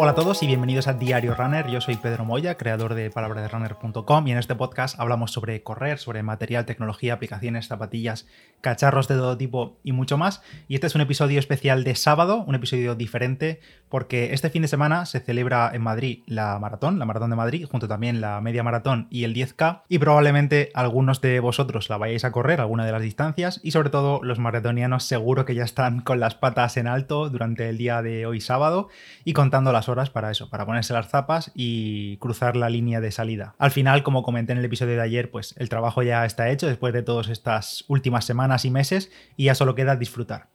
Hola a todos y bienvenidos a Diario Runner. Yo soy Pedro Moya, creador de palabraderunner.com y en este podcast hablamos sobre correr, sobre material, tecnología, aplicaciones, zapatillas, cacharros de todo tipo y mucho más. Y este es un episodio especial de sábado, un episodio diferente porque este fin de semana se celebra en Madrid la maratón, la maratón de Madrid, junto también la media maratón y el 10K y probablemente algunos de vosotros la vayáis a correr, alguna de las distancias y sobre todo los maratonianos seguro que ya están con las patas en alto durante el día de hoy sábado y contando las horas para eso, para ponerse las zapas y cruzar la línea de salida. Al final, como comenté en el episodio de ayer, pues el trabajo ya está hecho después de todas estas últimas semanas y meses y ya solo queda disfrutar.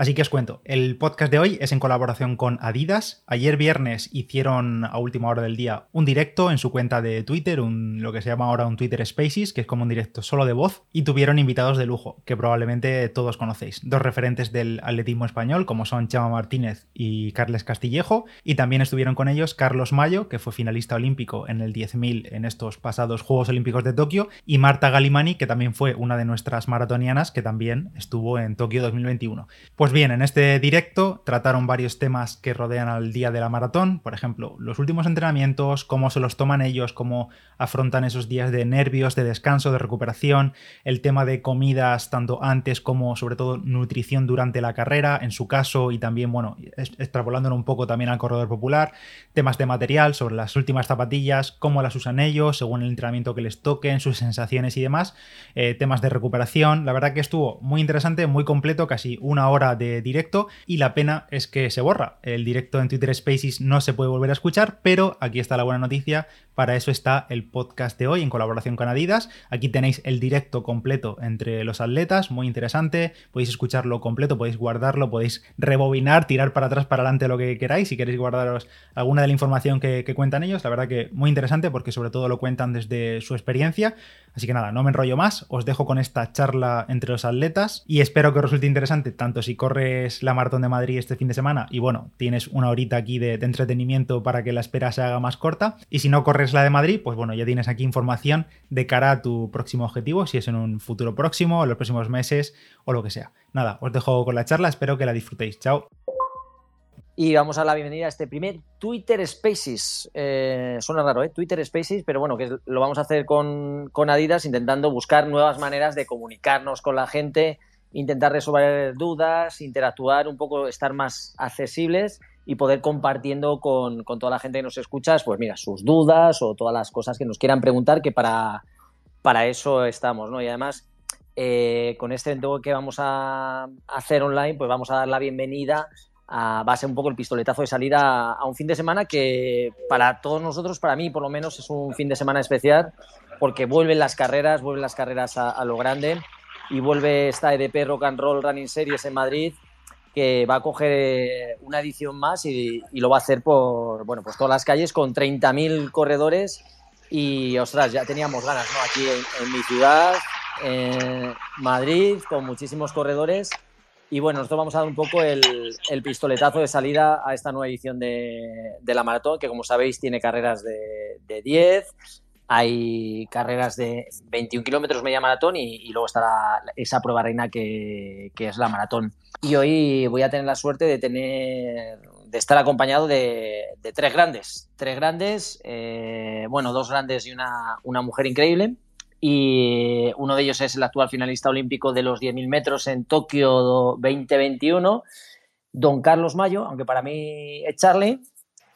Así que os cuento, el podcast de hoy es en colaboración con Adidas. Ayer viernes hicieron a última hora del día un directo en su cuenta de Twitter, un, lo que se llama ahora un Twitter Spaces, que es como un directo solo de voz, y tuvieron invitados de lujo, que probablemente todos conocéis. Dos referentes del atletismo español, como son Chama Martínez y Carles Castillejo, y también estuvieron con ellos Carlos Mayo, que fue finalista olímpico en el 10.000 en estos pasados Juegos Olímpicos de Tokio, y Marta Galimani, que también fue una de nuestras maratonianas, que también estuvo en Tokio 2021. Pues pues bien, en este directo trataron varios temas que rodean al día de la maratón, por ejemplo, los últimos entrenamientos, cómo se los toman ellos, cómo afrontan esos días de nervios, de descanso, de recuperación, el tema de comidas tanto antes como sobre todo nutrición durante la carrera, en su caso, y también, bueno, extrapolándolo un poco también al corredor popular, temas de material sobre las últimas zapatillas, cómo las usan ellos, según el entrenamiento que les toquen, sus sensaciones y demás, eh, temas de recuperación, la verdad que estuvo muy interesante, muy completo, casi una hora de directo y la pena es que se borra. El directo en Twitter Spaces no se puede volver a escuchar, pero aquí está la buena noticia. Para eso está el podcast de hoy en colaboración con Adidas. Aquí tenéis el directo completo entre los atletas, muy interesante. Podéis escucharlo completo, podéis guardarlo, podéis rebobinar, tirar para atrás, para adelante lo que queráis. Si queréis guardaros alguna de la información que, cuentan ellos, la verdad que muy interesante porque sobre todo lo cuentan desde su experiencia. Así que nada, no me enrollo más, os dejo con esta charla entre los atletas y espero que os resulte interesante tanto si corres la maratón de Madrid este fin de semana y bueno, tienes una horita aquí de, entretenimiento para que la espera se haga más corta y si no corres la de Madrid, pues bueno, ya tienes aquí información de cara a tu próximo objetivo, si es en un futuro próximo, en los próximos meses o lo que sea. Nada, os dejo con la charla, espero que la disfrutéis. Chao. Y vamos a la bienvenida a este primer Twitter Spaces. Eh, suena raro, ¿eh? Twitter Spaces, pero bueno, que lo vamos a hacer con, Adidas intentando buscar nuevas maneras de comunicarnos con la gente, intentar resolver dudas, interactuar un poco, estar más accesibles y poder compartiendo con, toda la gente que nos escucha, pues mira, sus dudas o todas las cosas que nos quieran preguntar, que para, para eso estamos, ¿no? Y además, eh, con este evento que vamos a hacer online, pues vamos a dar la bienvenida va a ser un poco el pistoletazo de salida a un fin de semana que para todos nosotros, para mí por lo menos, es un fin de semana especial porque vuelven las carreras, vuelven las carreras a, lo grande y vuelve esta EDP Rock and Roll Running Series en Madrid que va a coger una edición más y, lo va a hacer por bueno pues todas las calles con 30.000 corredores y ostras, ya teníamos ganas, ¿no? Aquí en, mi ciudad, en Madrid, con muchísimos corredores y bueno, nosotros vamos a dar un poco el, pistoletazo de salida a esta nueva edición de, la maratón, que como sabéis tiene carreras de, 10, hay carreras de 21 kilómetros media maratón y, luego está esa prueba reina que, es la maratón. Y hoy voy a tener la suerte de tener de estar acompañado de, tres grandes. Tres grandes, eh, bueno, dos grandes y una, una mujer increíble y uno de ellos es el actual finalista olímpico de los 10.000 metros en Tokio 2021, don Carlos Mayo, aunque para mí es Charlie.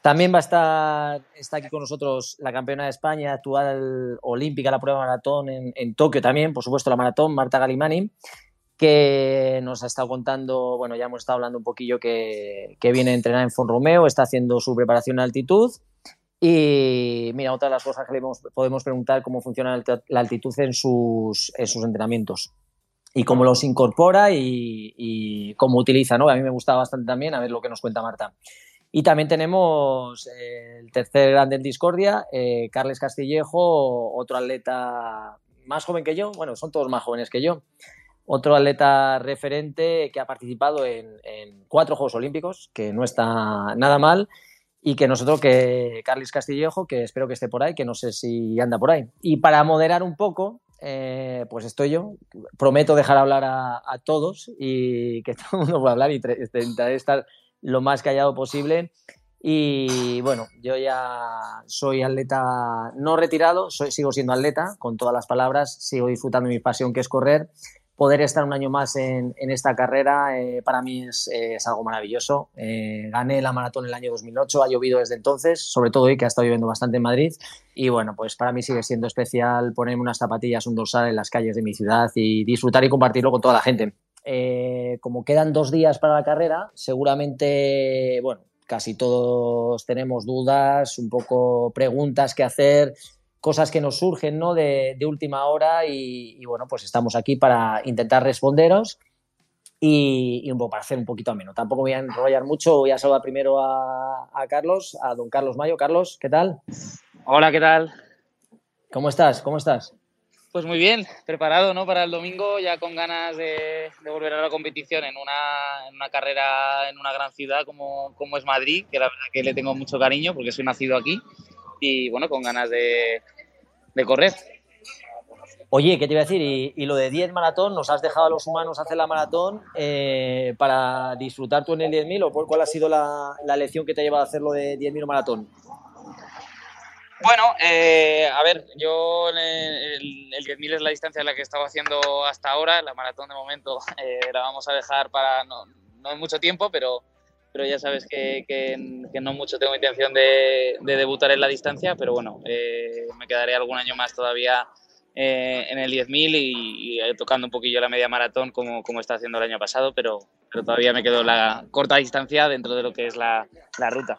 También va a estar está aquí con nosotros la campeona de España, actual olímpica, la prueba maratón en, Tokio también, por supuesto la maratón, Marta Galimani, que nos ha estado contando, bueno, ya hemos estado hablando un poquillo que, que viene a entrenar en Romeo, está haciendo su preparación a altitud y mira, otra de las cosas que le podemos preguntar cómo funciona la altitud en sus, en sus entrenamientos y cómo los incorpora y, cómo utiliza, ¿no? A mí me gusta bastante también, a ver lo que nos cuenta Marta. Y también tenemos eh, el tercer grande en Discordia, eh, Carles Castillejo, otro atleta más joven que yo, bueno, son todos más jóvenes que yo, otro atleta referente que ha participado en, en cuatro Juegos Olímpicos, que no está nada mal, y que nosotros, que Carlos Castillejo, que espero que esté por ahí, que no sé si anda por ahí. Y para moderar un poco, eh, pues estoy yo. Prometo dejar hablar a, todos y que todo el mundo pueda hablar y intentaré estar lo más callado posible. Y bueno, yo ya soy atleta no retirado, soy, sigo siendo atleta, con todas las palabras, sigo disfrutando mi pasión que es correr. Poder estar un año más en, esta carrera eh, para mí es, algo maravilloso. Eh, gané la maratón en el año 2008, ha llovido desde entonces, sobre todo hoy que ha estado lloviendo bastante en Madrid. Y bueno, pues para mí sigue siendo especial ponerme unas zapatillas, un dorsal en las calles de mi ciudad y disfrutar y compartirlo con toda la gente. Eh, como quedan dos días para la carrera, seguramente, bueno, casi todos tenemos dudas, un poco preguntas que hacer, cosas que nos surgen ¿no? de, última hora y, bueno, pues estamos aquí para intentar responderos y, un poco para hacer un poquito ameno. Tampoco voy a enrollar mucho, voy a saludar primero a, a Carlos, a don Carlos Mayo. Carlos, ¿qué tal? Hola, ¿qué tal? ¿Cómo estás? ¿Cómo estás? Pues muy bien, preparado ¿no? para el domingo, ya con ganas de, volver a la competición en una, carrera en una gran ciudad como, es Madrid, que la verdad que le tengo mucho cariño porque soy nacido aquí y bueno, con ganas de, de correr. Oye, ¿qué te iba a decir? Y, lo de 10 maratón, ¿nos has dejado a los humanos hacer la maratón eh, para disfrutar tú en el 10.000 o cuál ha sido la, la lección que te ha llevado a hacer lo de 10.000 maratón? Bueno, eh, a ver, yo el, el 10.000 es la distancia en la que he estado haciendo hasta ahora. La maratón de momento eh, la vamos a dejar para no, no mucho tiempo, pero, pero ya sabes que, no mucho tengo intención de, de, debutar en la distancia. Pero bueno, eh, me quedaré algún año más todavía en el 10.000 y, y, tocando un poquillo la media maratón como, como está haciendo el año pasado, pero, pero todavía me quedo la corta distancia dentro de lo que es la ruta.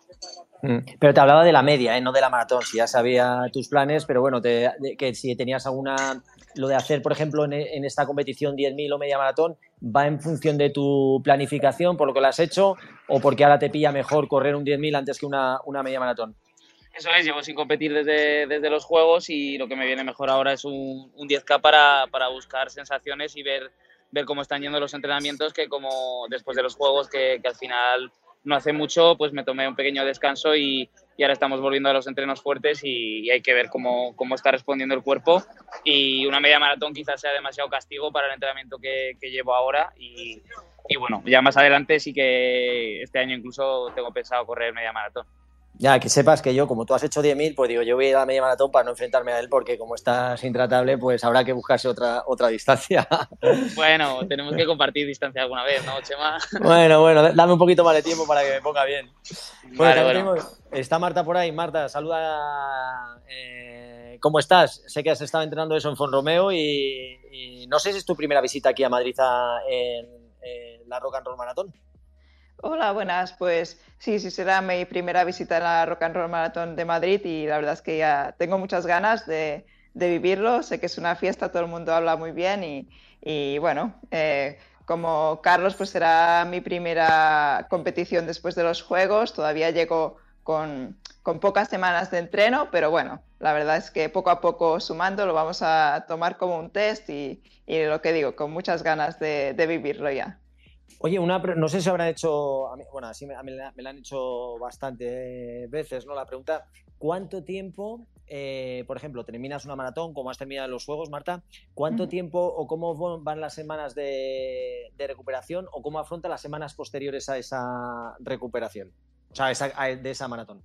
Mm. Pero te hablaba de la media, ¿eh? no de la maratón. Si ya sabía tus planes, pero bueno, que si tenías alguna. Lo de hacer, por ejemplo, en, esta competición 10.000 o media maratón, ¿va en función de tu planificación, por lo que lo has hecho, o porque ahora te pilla mejor correr un 10.000 antes que una, media maratón? Eso es, llevo sin competir desde, desde, los Juegos y lo que me viene mejor ahora es un, 10K para, para, buscar sensaciones y ver, ver cómo están yendo los entrenamientos, que como después de los Juegos, que, que al final no hace mucho pues me tomé un pequeño descanso y, y ahora estamos volviendo a los entrenos fuertes y, hay que ver cómo, cómo, está respondiendo el cuerpo y una media maratón quizás sea demasiado castigo para el entrenamiento que, llevo ahora y, y bueno, ya más adelante sí que este año incluso tengo pensado correr media maratón. Ya, que sepas que yo, como tú has hecho 10.000, pues digo, yo voy a ir a la media maratón para no enfrentarme a él, porque como estás intratable, pues habrá que buscarse otra, otra distancia. Bueno, tenemos que compartir distancia alguna vez, ¿no, Chema? Bueno, bueno, dame un poquito más de tiempo para que me ponga bien. Bueno, está Marta por ahí. Marta, saluda. Eh, ¿Cómo estás? Sé que has estado entrenando eso en Fonromeo y, y no sé si es tu primera visita aquí a Madrid en, en la Rock and Roll Maratón. Hola, buenas. Pues sí, sí será mi primera visita a la Rock and Roll Marathon de Madrid y la verdad es que ya tengo muchas ganas de, vivirlo. Sé que es una fiesta, todo el mundo habla muy bien y, bueno, eh, como Carlos, pues será mi primera competición después de los Juegos. Todavía llego con, pocas semanas de entreno, pero bueno, la verdad es que poco a poco sumando lo vamos a tomar como un test y, lo que digo, con muchas ganas de vivirlo ya. Oye, una, no sé si habrán hecho, bueno, así me, me, la, han hecho bastante veces, ¿no? La pregunta, ¿cuánto tiempo, eh, por ejemplo, terminas una maratón, como has terminado los juegos, Marta, ¿cuánto tiempo o cómo van las semanas de, recuperación o cómo afronta las semanas posteriores a esa recuperación? O sea, de esa maratón.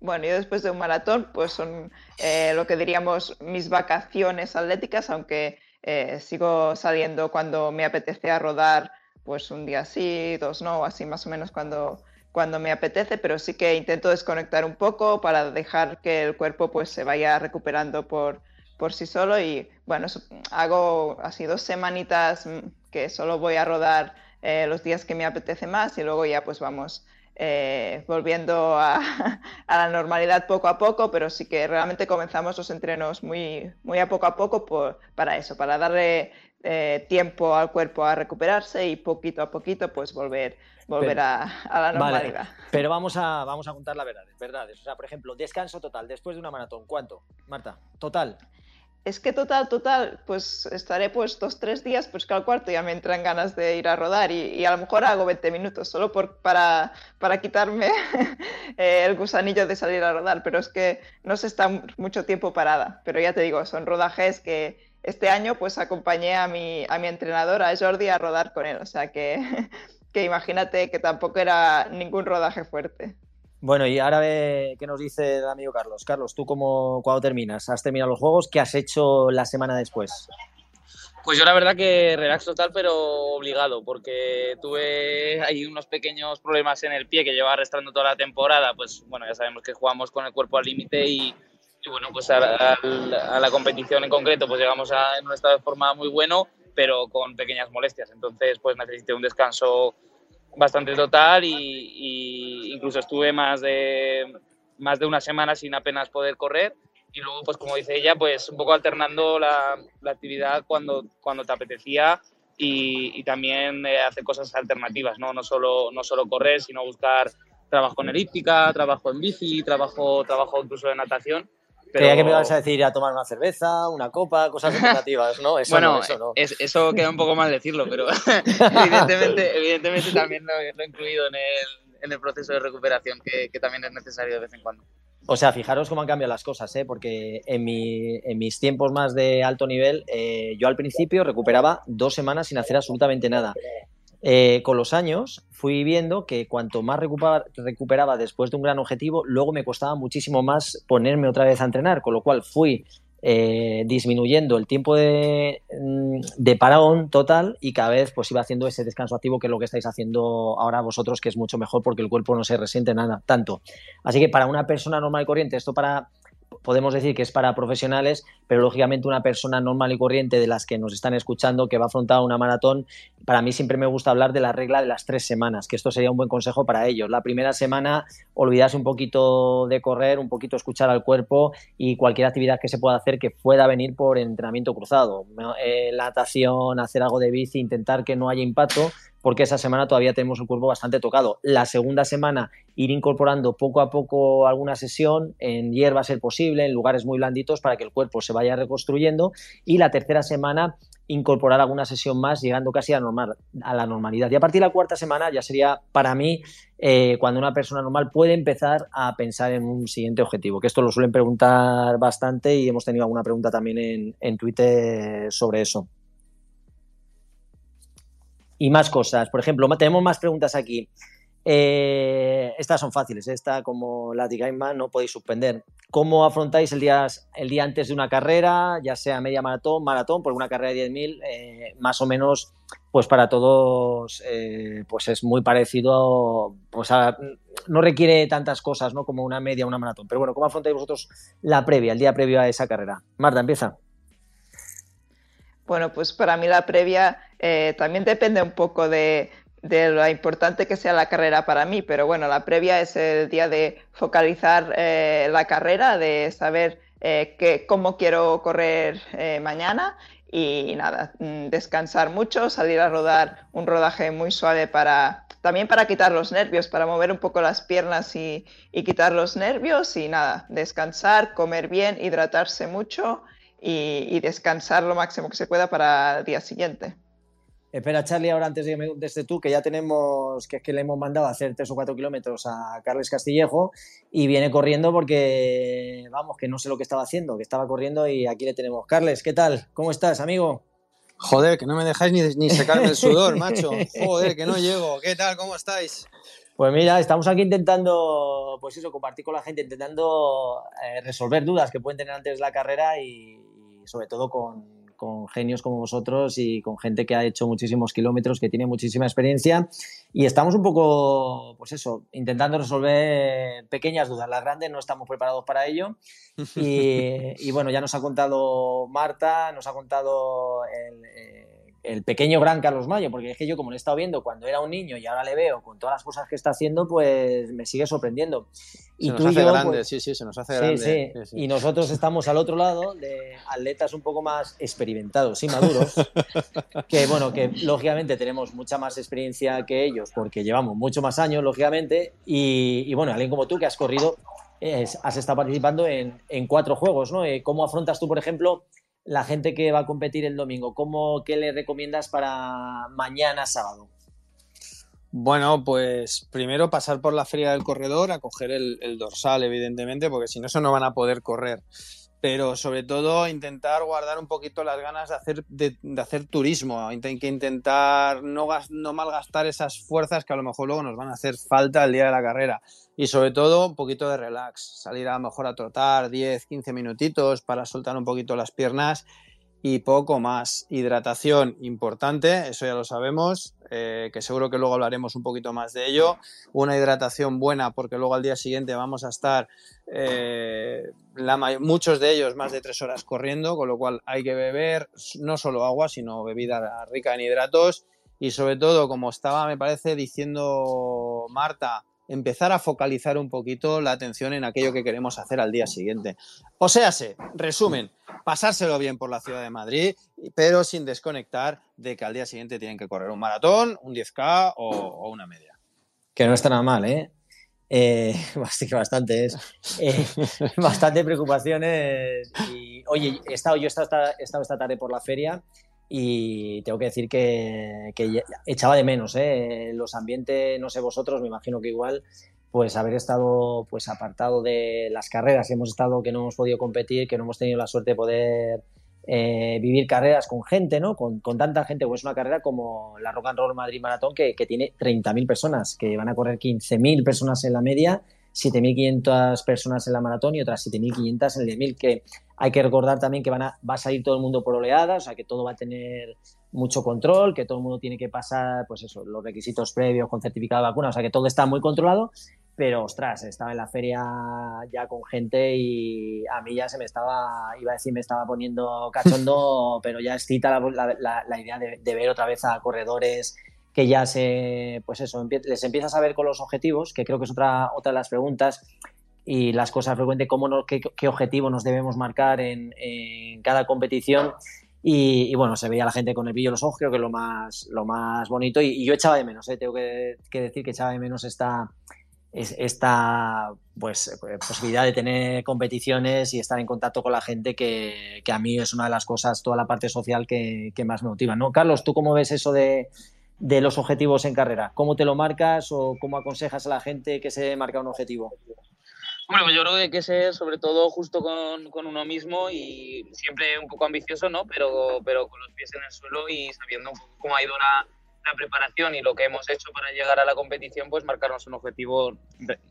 Bueno, yo después de un maratón, pues son eh, lo que diríamos mis vacaciones atléticas, aunque eh, sigo saliendo cuando me apetece a rodar pues un día sí, dos no, así más o menos cuando, cuando me apetece, pero sí que intento desconectar un poco para dejar que el cuerpo pues se vaya recuperando por, por sí solo. Y bueno, hago así dos semanitas mm, que solo voy a rodar eh, los días que me apetece más y luego ya pues vamos eh, volviendo a, la normalidad poco a poco, pero sí que realmente comenzamos los entrenos muy, muy a poco a poco para eso, para darle eh, tiempo al cuerpo a recuperarse y poquito a poquito pues volver, volver a, la normalidad. pero vamos a, vamos a contar la verdad, verdades. O sea, por ejemplo, descanso total después de una maratón, ¿cuánto, Marta? Total. Es que total, total, pues estaré pues dos, tres días, pues que al cuarto ya me entran ganas de ir a rodar y, a lo mejor hago 20 minutos solo por, para, para quitarme el gusanillo de salir a rodar, pero es que no se está mucho tiempo parada, pero ya te digo, son rodajes que este año pues acompañé a mi, a mi entrenador, a Jordi, a rodar con él. O sea que, que imagínate que tampoco era ningún rodaje fuerte. Bueno, y ahora ve qué nos dice el amigo Carlos. Carlos, ¿tú cómo, cuando terminas? ¿Has terminado los juegos? ¿Qué has hecho la semana después? Pues yo la verdad que relax total, pero obligado, porque tuve ahí unos pequeños problemas en el pie que llevaba arrastrando toda la temporada. Pues bueno, ya sabemos que jugamos con el cuerpo al límite y, bueno, pues a, la competición en concreto pues llegamos a, en un estado de forma muy bueno, pero con pequeñas molestias. Entonces pues necesité un descanso bastante total y, y incluso estuve más de, más de una semana sin apenas poder correr y luego, pues como dice ella, pues un poco alternando la, la actividad cuando, cuando te apetecía y, y también eh, hacer cosas alternativas, ¿no? No solo, no solo correr, sino buscar trabajo en elíptica, trabajo en bici, trabajo, trabajo incluso de natación. Pero... Creía que me ibas a decir ir a tomar una cerveza, una copa, cosas alternativas, ¿no? Eso bueno, no, eso, no. Es, eso queda un poco mal decirlo, pero evidentemente, evidentemente también lo, lo, he incluido en el, en el proceso de recuperación que, que también es necesario de vez en cuando. O sea, fijaros cómo han cambiado las cosas, ¿eh? porque en, mi, en mis tiempos más de alto nivel, eh, yo al principio recuperaba dos semanas sin hacer absolutamente nada. Eh, con los años fui viendo que cuanto más recuperaba, después de un gran objetivo, luego me costaba muchísimo más ponerme otra vez a entrenar, con lo cual fui eh, disminuyendo el tiempo de, mm, de, parón total y cada vez pues iba haciendo ese descanso activo que es lo que estáis haciendo ahora vosotros, que es mucho mejor porque el cuerpo no se resiente nada tanto. Así que para una persona normal y corriente, esto para podemos decir que es para profesionales, pero lógicamente una persona normal y corriente de las que nos están escuchando que va a afrontar una maratón, para mí siempre me gusta hablar de la regla de las tres semanas, que esto sería un buen consejo para ellos. La primera semana, olvidarse un poquito de correr, un poquito escuchar al cuerpo y cualquier actividad que se pueda hacer que pueda venir por entrenamiento cruzado. Eh, natación, hacer algo de bici, intentar que no haya impacto, porque esa semana todavía tenemos el cuerpo bastante tocado. La segunda semana ir incorporando poco a poco alguna sesión, en hierba ser posible, en lugares muy blanditos para que el cuerpo se vaya reconstruyendo y la tercera semana incorporar alguna sesión más llegando casi a, normal, a la normalidad. Y a partir de la cuarta semana ya sería para mí eh, cuando una persona normal puede empezar a pensar en un siguiente objetivo, que esto lo suelen preguntar bastante y hemos tenido alguna pregunta también en, en Twitter sobre eso y más cosas. Por ejemplo, tenemos más preguntas aquí. Eh, estas son fáciles, esta como la de Gaiman no podéis suspender. ¿Cómo afrontáis el día, el día antes de una carrera, ya sea media maratón, maratón, por una carrera de 10.000? Eh, más o menos, pues para todos, eh, pues es muy parecido, pues no requiere tantas cosas ¿no? como una media, una maratón. Pero bueno, ¿cómo afrontáis vosotros la previa, el día previo a esa carrera? Marta, empieza. Bueno, pues para mí la previa eh, también depende un poco de, lo importante que sea la carrera para mí, pero bueno, la previa es el día de focalizar eh, la carrera, de saber eh, cómo quiero correr mañana y nada, mm, descansar mucho, salir a rodar un rodaje muy suave para también para quitar los nervios, para mover un poco las piernas y, y quitar los nervios y nada, descansar, comer bien, hidratarse mucho y, descansar lo máximo que se pueda para el día siguiente. Espera, Charlie, ahora antes de que me contestes tú, que ya tenemos, que es que le hemos mandado a hacer tres o cuatro kilómetros a Carles Castillejo y viene corriendo porque, vamos, que no sé lo que estaba haciendo, que estaba corriendo y aquí le tenemos. Carles, ¿qué tal? ¿Cómo estás, amigo? Joder, que no me dejáis ni, ni secarme el sudor, macho. Joder, que no llego. ¿Qué tal? ¿Cómo estáis? Pues mira, estamos aquí intentando, pues eso, compartir con la gente, intentando eh, resolver dudas que pueden tener antes de la carrera y, sobre todo con, con, genios como vosotros y con gente que ha hecho muchísimos kilómetros, que tiene muchísima experiencia. Y estamos un poco, pues eso, intentando resolver pequeñas dudas. Las grandes no estamos preparados para ello. Y, y bueno, ya nos ha contado Marta, nos ha contado el... Eh, el pequeño gran Carlos Mayo, porque es que yo como le he estado viendo cuando era un niño y ahora le veo con todas las cosas que está haciendo, pues me sigue sorprendiendo. Y se nos hace grande, pues sí, sí, se nos hace grande. Sí, Y nosotros estamos al otro lado de atletas un poco más experimentados y maduros, que bueno, que lógicamente tenemos mucha más experiencia que ellos, porque llevamos mucho más años, lógicamente, y, bueno, alguien como tú que has corrido, has estado participando en, en cuatro juegos, ¿no? Eh, ¿Cómo afrontas tú, por ejemplo, la gente que va a competir el domingo? ¿Cómo, ¿Qué le recomiendas para mañana sábado? Bueno, pues primero pasar por la feria del corredor a coger el, dorsal, evidentemente, porque si no, eso no van a poder correr. Pero sobre todo intentar guardar un poquito las ganas de hacer, de, hacer turismo, que intentar no, no malgastar esas fuerzas que a lo mejor luego nos van a hacer falta el día de la carrera. Y sobre todo un poquito de relax, salir a lo mejor a trotar 10, 15 minutitos para soltar un poquito las piernas y poco más. Hidratación importante, eso ya lo sabemos, eh, que seguro que luego hablaremos un poquito más de ello. Una hidratación buena porque luego al día siguiente vamos a estar eh, muchos de ellos más de tres horas corriendo, con lo cual hay que beber no solo agua, sino bebida rica en hidratos y sobre todo, como estaba, me parece, diciendo Marta, empezar a focalizar un poquito la atención en aquello que queremos hacer al día siguiente. O sea, resumen, pasárselo bien por la ciudad de Madrid, pero sin desconectar de que al día siguiente tienen que correr un maratón, un 10K o, una media. Que no está nada mal, ¿eh? eh bastante es. Eh, bastante preocupaciones. Oye, estado, yo estado, he estado esta tarde por la feria y tengo que decir que, echaba de menos ¿eh? los ambientes, no sé vosotros, me imagino que igual, pues haber estado pues apartado de las carreras, hemos estado que no hemos podido competir, que no hemos tenido la suerte de poder eh, vivir carreras con gente, ¿no? Con, tanta gente, pues una carrera como la Rock and Roll Madrid Maratón que, que tiene 30.000 personas, que van a correr 15.000 personas en la media 7.500 personas en la maratón y otras 7.500 en el 10.000, que hay que recordar también que van a, va a salir todo el mundo por oleadas, o sea que todo va a tener mucho control, que todo el mundo tiene que pasar, pues eso, los requisitos previos con certificado de vacuna, o sea que todo está muy controlado, pero ostras, estaba en la feria ya con gente y a mí ya se me estaba, iba a decir, me estaba poniendo cachondo, pero ya excita la, la, la idea de, de, ver otra vez a corredores que ya se, pues eso, les empiezas a ver con los objetivos, que creo que es otra, otra de las preguntas y las cosas frecuentes, cómo qué, objetivo nos debemos marcar en, cada competición. Y, bueno, se veía la gente con el brillo en los ojos, creo que es lo más, lo más bonito. Y, yo echaba de menos, ¿eh? tengo que, decir que echaba de menos esta, esta pues, posibilidad de tener competiciones y estar en contacto con la gente, que, que, a mí es una de las cosas, toda la parte social que, que más me motiva. ¿no? Carlos, ¿tú cómo ves eso de, de los objetivos en carrera? ¿Cómo te lo marcas o cómo aconsejas a la gente que se marca un objetivo? Bueno, pues yo creo que hay que ser sobre todo justo con, con, uno mismo y siempre un poco ambicioso, ¿no? Pero, pero con los pies en el suelo y sabiendo cómo ha ido la, la, preparación y lo que hemos hecho para llegar a la competición, pues marcarnos un objetivo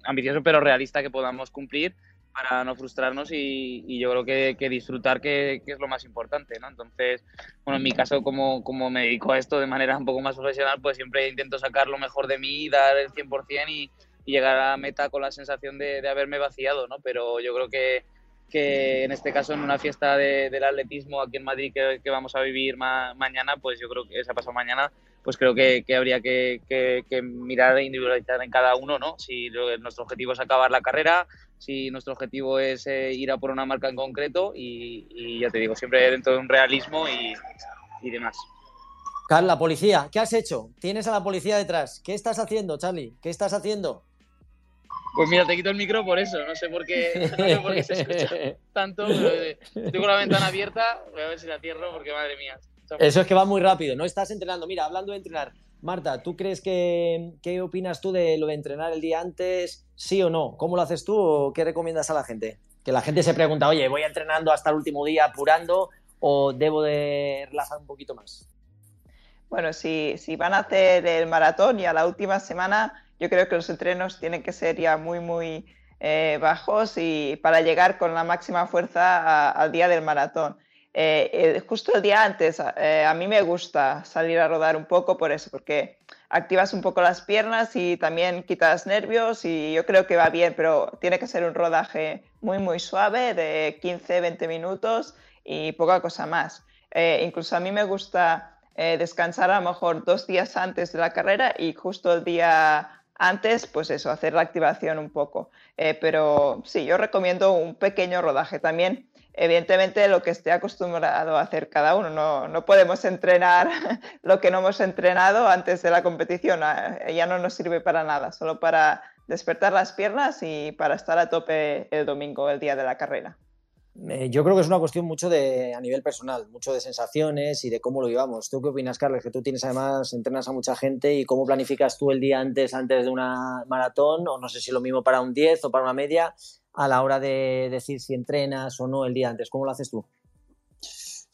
ambicioso pero realista que podamos cumplir para no frustrarnos y, yo creo que, que disfrutar que, que, es lo más importante, ¿no? Entonces, bueno, en mi caso, como, como me dedico a esto de manera un poco más profesional, pues siempre intento sacar lo mejor de mí, dar el 100% y, y llegar a la meta con la sensación de, de haberme vaciado, ¿no? Pero yo creo que, que en este caso en una fiesta de, del atletismo aquí en Madrid que, vamos a vivir mañana, pues yo creo que esa pasado mañana, pues creo que, que habría que, mirar e individualizar en cada uno, ¿no? Si nuestro objetivo es acabar la carrera, si nuestro objetivo es eh, ir a por una marca en concreto y, ya te digo, siempre dentro de un realismo y, y demás. Carla, policía, ¿qué has hecho? Tienes a la policía detrás. ¿Qué estás haciendo, Charlie? ¿Qué estás haciendo? Pues mira, te quito el micro por eso. No sé por qué, no sé por qué se escucha tanto. Pero eh, tengo la ventana abierta. Voy a ver si la cierro porque madre mía. Eso es que va muy rápido. No estás entrenando. Mira, hablando de entrenar. Marta, ¿tú crees que qué opinas tú de lo de entrenar el día antes? ¿Sí o no? ¿Cómo lo haces tú o qué recomiendas a la gente? Que la gente se pregunta, oye, ¿voy entrenando hasta el último día apurando o debo de relajar un poquito más? Bueno, si, si van a hacer el maratón y a la última semana yo creo que los entrenos tienen que ser ya muy, muy eh, bajos y para llegar con la máxima fuerza al día del maratón. Eh, eh, justo el día antes, a mí me gusta salir a rodar un poco por eso, porque activas un poco las piernas y también quitas nervios y yo creo que va bien, pero tiene que ser un rodaje muy, muy suave de 15, 20 minutos y poca cosa más. incluso a mí me gusta descansar a lo mejor dos días antes de la carrera y justo el día antes, pues eso, hacer la activación un poco. Eh, pero sí, yo recomiendo un pequeño rodaje también. Evidentemente, lo que esté acostumbrado a hacer cada uno. No, no podemos entrenar lo que no hemos entrenado antes de la competición. Ah, ya no nos sirve para nada, solo para despertar las piernas y para estar a tope el domingo, el día de la carrera. Eh, yo creo que es una cuestión mucho de a nivel personal, mucho de sensaciones y de cómo lo llevamos. ¿Tú qué opinas, Carlos? Que tú tienes además, entrenas a mucha gente y cómo planificas tú el día antes, antes de una maratón, o no sé si lo mismo para un 10 o para una media. a la hora de decir si entrenas o no el día antes. ¿Cómo lo haces tú?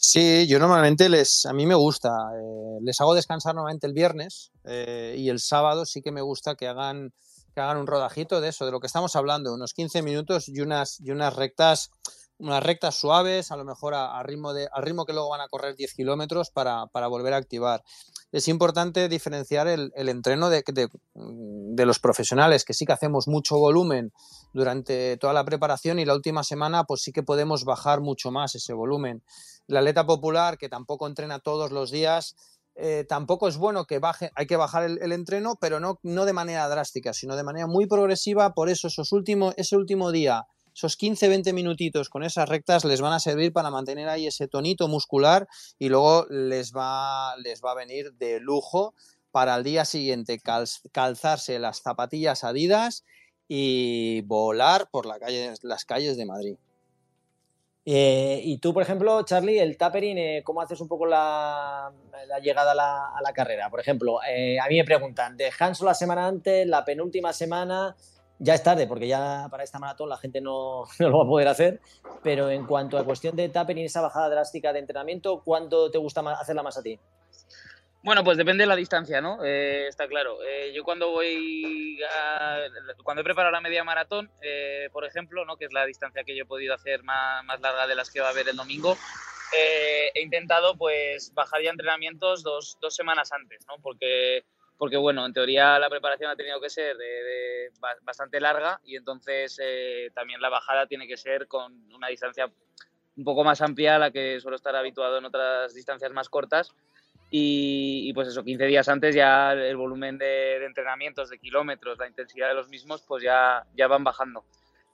Sí, yo normalmente les, a mí me gusta, eh, les hago descansar normalmente el viernes eh, y el sábado sí que me gusta que hagan, que hagan un rodajito de eso, de lo que estamos hablando, unos 15 minutos y unas, y unas rectas unas rectas suaves, a lo mejor a, ritmo de, al ritmo que luego van a correr 10 kilómetros para, para, volver a activar. Es importante diferenciar el, el entreno de, de, de, los profesionales, que sí que hacemos mucho volumen durante toda la preparación y la última semana pues sí que podemos bajar mucho más ese volumen. La atleta popular, que tampoco entrena todos los días, eh, tampoco es bueno que baje, hay que bajar el, el, entreno, pero no, no de manera drástica, sino de manera muy progresiva. Por eso esos últimos, ese último día esos 15-20 minutitos con esas rectas les van a servir para mantener ahí ese tonito muscular y luego les va, les va a venir de lujo para el día siguiente calzarse las zapatillas adidas y volar por la calle, las calles de Madrid. Eh, y tú, por ejemplo, Charlie, el tapering, eh, ¿cómo haces un poco la, llegada a la, a la, carrera? Por ejemplo, eh, a mí me preguntan, ¿descanso la semana antes, la penúltima semana? Ya es tarde porque ya para esta maratón la gente no, no, lo va a poder hacer, pero en cuanto a cuestión de tapering, esa bajada drástica de entrenamiento, ¿cuándo te gusta hacerla más a ti? Bueno, pues depende de la distancia, ¿no? Eh, está claro. Eh, yo cuando voy, a, cuando he preparado la media maratón, eh, por ejemplo, ¿no? que es la distancia que yo he podido hacer más, más larga de las que va a haber el domingo, eh, he intentado pues bajar ya entrenamientos dos, dos semanas antes, ¿no? Porque porque bueno, en teoría la preparación ha tenido que ser de, de bastante larga y entonces eh, también la bajada tiene que ser con una distancia un poco más amplia a la que suelo estar habituado en otras distancias más cortas. Y, y pues eso, 15 días antes ya el volumen de, de, entrenamientos, de kilómetros, la intensidad de los mismos, pues ya, ya van bajando.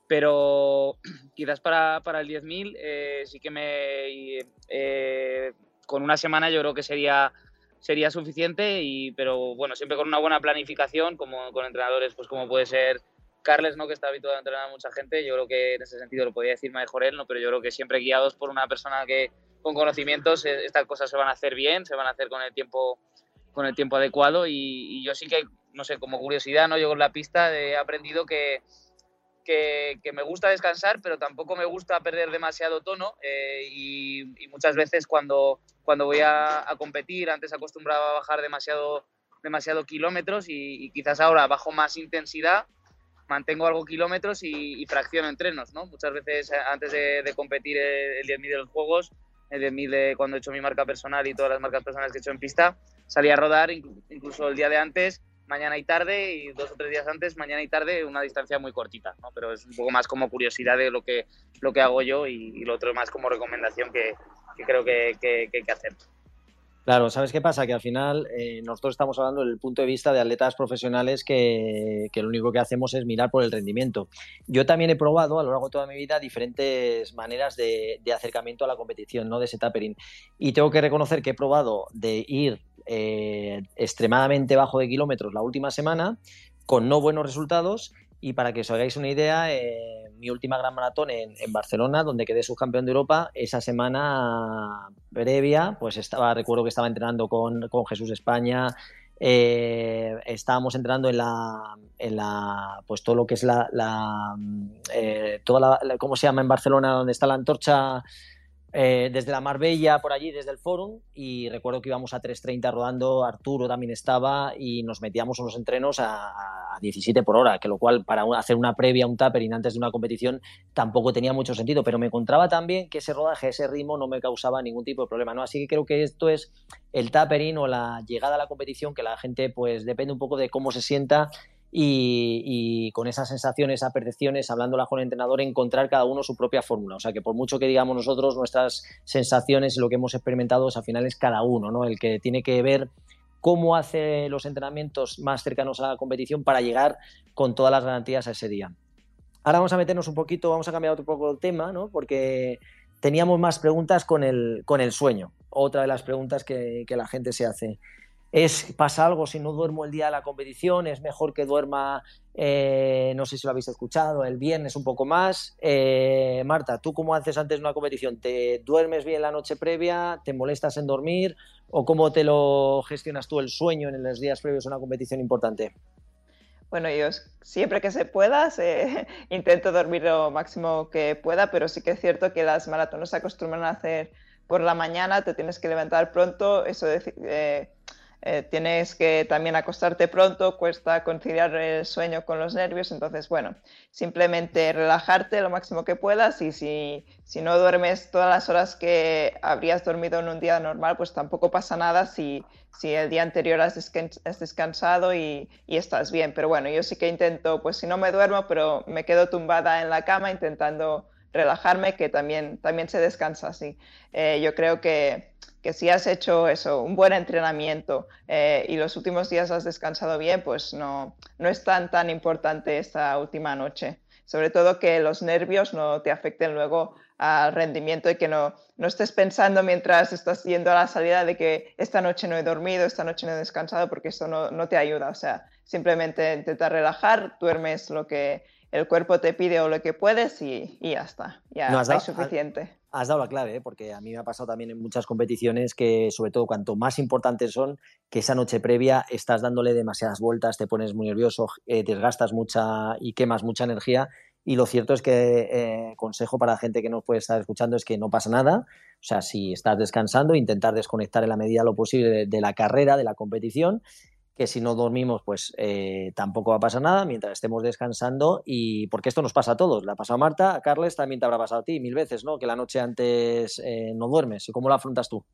Pero quizás para, para el 10.000 eh, sí que me... Eh, con una semana yo creo que sería sería suficiente, y, pero bueno, siempre con una buena planificación, como con entrenadores, pues como puede ser Carles, ¿no? que está habituado a entrenar a mucha gente, yo creo que en ese sentido lo podía decir mejor él, ¿no? pero yo creo que siempre guiados por una persona que con conocimientos eh, estas cosas se van a hacer bien, se van a hacer con el tiempo, con el tiempo adecuado y, y yo sí que, no sé, como curiosidad, ¿no? yo con la pista he aprendido que, que, me gusta descansar, pero tampoco me gusta perder demasiado tono eh, y, muchas veces cuando, cuando voy a, competir, antes acostumbraba a bajar demasiado, demasiado kilómetros y, quizás ahora bajo más intensidad, mantengo algo kilómetros y, y fracciono entrenos, ¿no? Muchas veces eh, antes de, competir el 10.000 de los Juegos, el 10.000 de cuando he hecho mi marca personal y todas las marcas personales que he hecho en pista, salí a rodar incluso el día de antes mañana y tarde y dos o tres días antes, mañana y tarde, una distancia muy cortita, ¿no? Pero es un poco más como curiosidad de lo que, lo que hago yo y, lo otro más como recomendación que, que creo que, que, que, hay que hacer. Claro, ¿sabes qué pasa? Que al final eh, nosotros estamos hablando desde el punto de vista de atletas profesionales que, que, lo único que hacemos es mirar por el rendimiento. Yo también he probado a lo largo de toda mi vida diferentes maneras de, de acercamiento a la competición, ¿no? De ese tapering. Y tengo que reconocer que he probado de ir eh, extremadamente bajo de kilómetros la última semana, con no buenos resultados. Y para que os hagáis una idea, eh, mi última gran maratón en, Barcelona, donde quedé subcampeón de Europa, esa semana previa, pues estaba, recuerdo que estaba entrenando con, con Jesús España, eh, estábamos entrando en la, en la, pues todo lo que es la, toda la, la, ¿cómo se llama en Barcelona? Donde está la antorcha eh, desde la Marbella, por allí, desde el Fórum, y recuerdo que íbamos a 3.30 rodando, Arturo también estaba, y nos metíamos unos entrenos a, a 17 por hora, que lo cual para hacer una previa, un tapering antes de una competición, tampoco tenía mucho sentido, pero me encontraba también que ese rodaje, ese ritmo no me causaba ningún tipo de problema, ¿no? Así que creo que esto es el tapering o la llegada a la competición, que la gente, pues depende un poco de cómo se sienta y, con esas sensaciones, esas percepciones, hablándola con el entrenador, encontrar cada uno su propia fórmula. O sea, que por mucho que digamos nosotros, nuestras sensaciones y lo que hemos experimentado, al final es cada uno, ¿no? El que tiene que ver cómo hace los entrenamientos más cercanos a la competición para llegar con todas las garantías a ese día. Ahora vamos a meternos un poquito, vamos a cambiar otro poco el tema, ¿no? Porque teníamos más preguntas con el, con el sueño. Otra de las preguntas que, que la gente se hace es pasa algo si no duermo el día de la competición, es mejor que duerma, eh, no sé si lo habéis escuchado, el viernes un poco más. Eh, Marta, ¿tú cómo haces antes de una competición? ¿Te duermes bien la noche previa? ¿Te molestas en dormir? ¿O cómo te lo gestionas tú el sueño en los días previos a una competición importante? Bueno, yo siempre que se pueda intento dormir lo máximo que pueda, pero sí que es cierto que las maratones se acostumbran a hacer por la mañana, te tienes que levantar pronto, eso de, eh, tienes que también acostarte pronto, cuesta conciliar el sueño con los nervios, entonces, bueno, simplemente relajarte lo máximo que puedas y si, si no duermes todas las horas que habrías dormido en un día normal, pues tampoco pasa nada si, si el día anterior has, descansado y, y, estás bien. Pero bueno, yo sí que intento, pues si no me duermo, pero me quedo tumbada en la cama intentando relajarme, que también, también se descansa así. Eh, yo creo que que si has hecho eso, un buen entrenamiento eh, y los últimos días has descansado bien, pues no, no es tan, tan importante esta última noche. Sobre todo que los nervios no te afecten luego al rendimiento y que no, no estés pensando mientras estás yendo a la salida de que esta noche no he dormido, esta noche no he descansado, porque eso no, no te ayuda. O sea, simplemente intenta relajar, duermes lo que el cuerpo te pide o lo que puedes y, ya está. Ya no, hay suficiente. Has dado la clave, ¿eh? porque a mí me ha pasado también en muchas competiciones que, sobre todo, cuanto más importantes son, que esa noche previa estás dándole demasiadas vueltas, te pones muy nervioso, eh, desgastas mucha y quemas mucha energía. Y lo cierto es que eh, consejo para la gente que nos puede estar escuchando es que no pasa nada. O sea, si estás descansando, intentar desconectar en la medida de lo posible de la carrera, de la competición que si no dormimos, pues eh, tampoco va a pasar nada mientras estemos descansando y porque esto nos pasa a todos. Le ha pasado a Marta, a Carles, también te habrá pasado a ti mil veces, ¿no? Que la noche antes eh, no duermes. ¿Y cómo lo afrontas tú?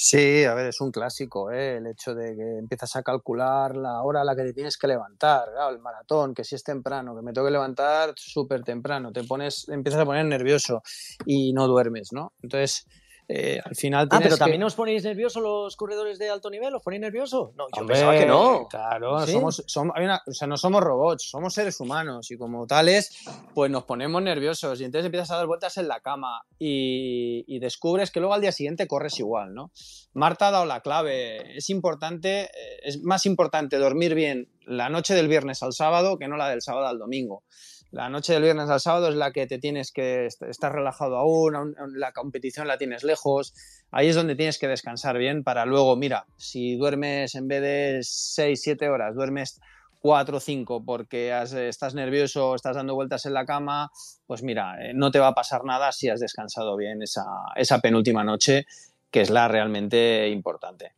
Sí, a ver, es un clásico, ¿eh? el hecho de que empiezas a calcular la hora a la que te tienes que levantar, el maratón, que si es temprano, que me tengo que levantar súper temprano, te pones, empiezas a poner nervioso y no duermes, ¿no? Entonces, eh, al final ah, pero también os ponéis nerviosos los corredores de alto nivel, ¿os ponéis nerviosos? No, yo pensaba que no. Claro, somos, o sea, no somos robots, somos seres humanos y como tales, pues nos ponemos nerviosos y entonces empiezas a dar vueltas en la cama y, descubres que luego al día siguiente corres igual, ¿no? Marta ha dado la clave, es importante, eh, es más importante dormir bien la noche del viernes al sábado que no la del sábado al domingo. La noche del viernes al sábado es la que te tienes que estar relajado aún, la competición la tienes lejos. Ahí es donde tienes que descansar bien para luego, mira, si duermes en vez de 6, 7 horas, duermes 4 o 5 porque estás nervioso, estás dando vueltas en la cama, pues mira, eh, no te va a pasar nada si has descansado bien esa, esa penúltima noche, que es la realmente importante.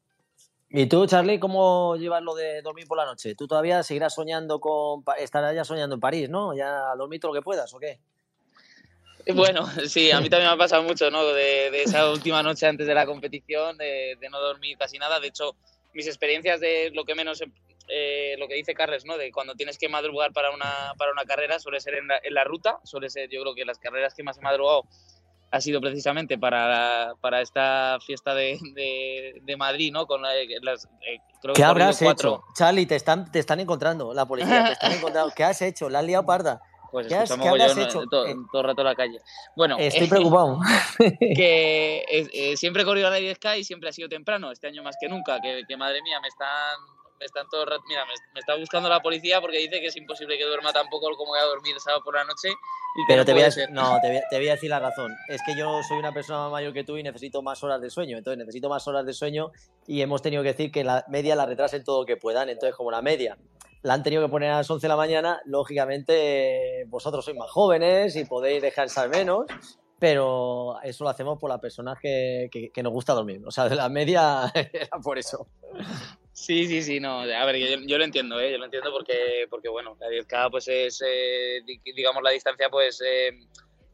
¿Y tú, Charlie, cómo llevas lo de dormir por la noche? ¿Tú todavía seguirás soñando con. estarás ya soñando en París, ¿no? ¿Ya dormir todo lo que puedas o qué? Bueno, sí, a mí también me ha pasado mucho, ¿no? De, esa última noche antes de la competición, de, no dormir casi nada. De hecho, mis experiencias de lo que menos, eh, lo que dice Carles, ¿no? De cuando tienes que madrugar para una, para una carrera, suele ser en la, en la ruta, suele ser, yo creo que las carreras que más he madrugado ha sido precisamente para, para esta fiesta de, de, Madrid, ¿no? Con las, eh, ¿Qué habrás hecho? Charlie, te están, te están encontrando, la policía, te están encontrando. ¿Qué has hecho? ¿La has liado parda? Pues ¿Qué, has, habrás hecho? Todo, el rato en la calle. Bueno, estoy preocupado. que eh, siempre he corrido a la 10K y siempre ha sido temprano, este año más que nunca, que, que madre mía, me están me están todo mira, me, está buscando la policía porque dice que es imposible que duerma tampoco como voy a dormir el sábado por la noche. Pero te voy, a, no, te, voy, a decir la razón. Es que yo soy una persona mayor que tú y necesito más horas de sueño. Entonces necesito más horas de sueño y hemos tenido que decir que la media la retrasen todo lo que puedan. Entonces, como la media la han tenido que poner a las 11 de la mañana, lógicamente vosotros sois más jóvenes y podéis descansar menos pero eso lo hacemos por las personas que, que, nos gusta dormir. O sea, de la media era por eso. Sí, sí, sí, no. A ver, yo, lo entiendo, ¿eh? Yo lo entiendo porque, porque bueno, la 10K pues es, eh, digamos, la distancia pues eh,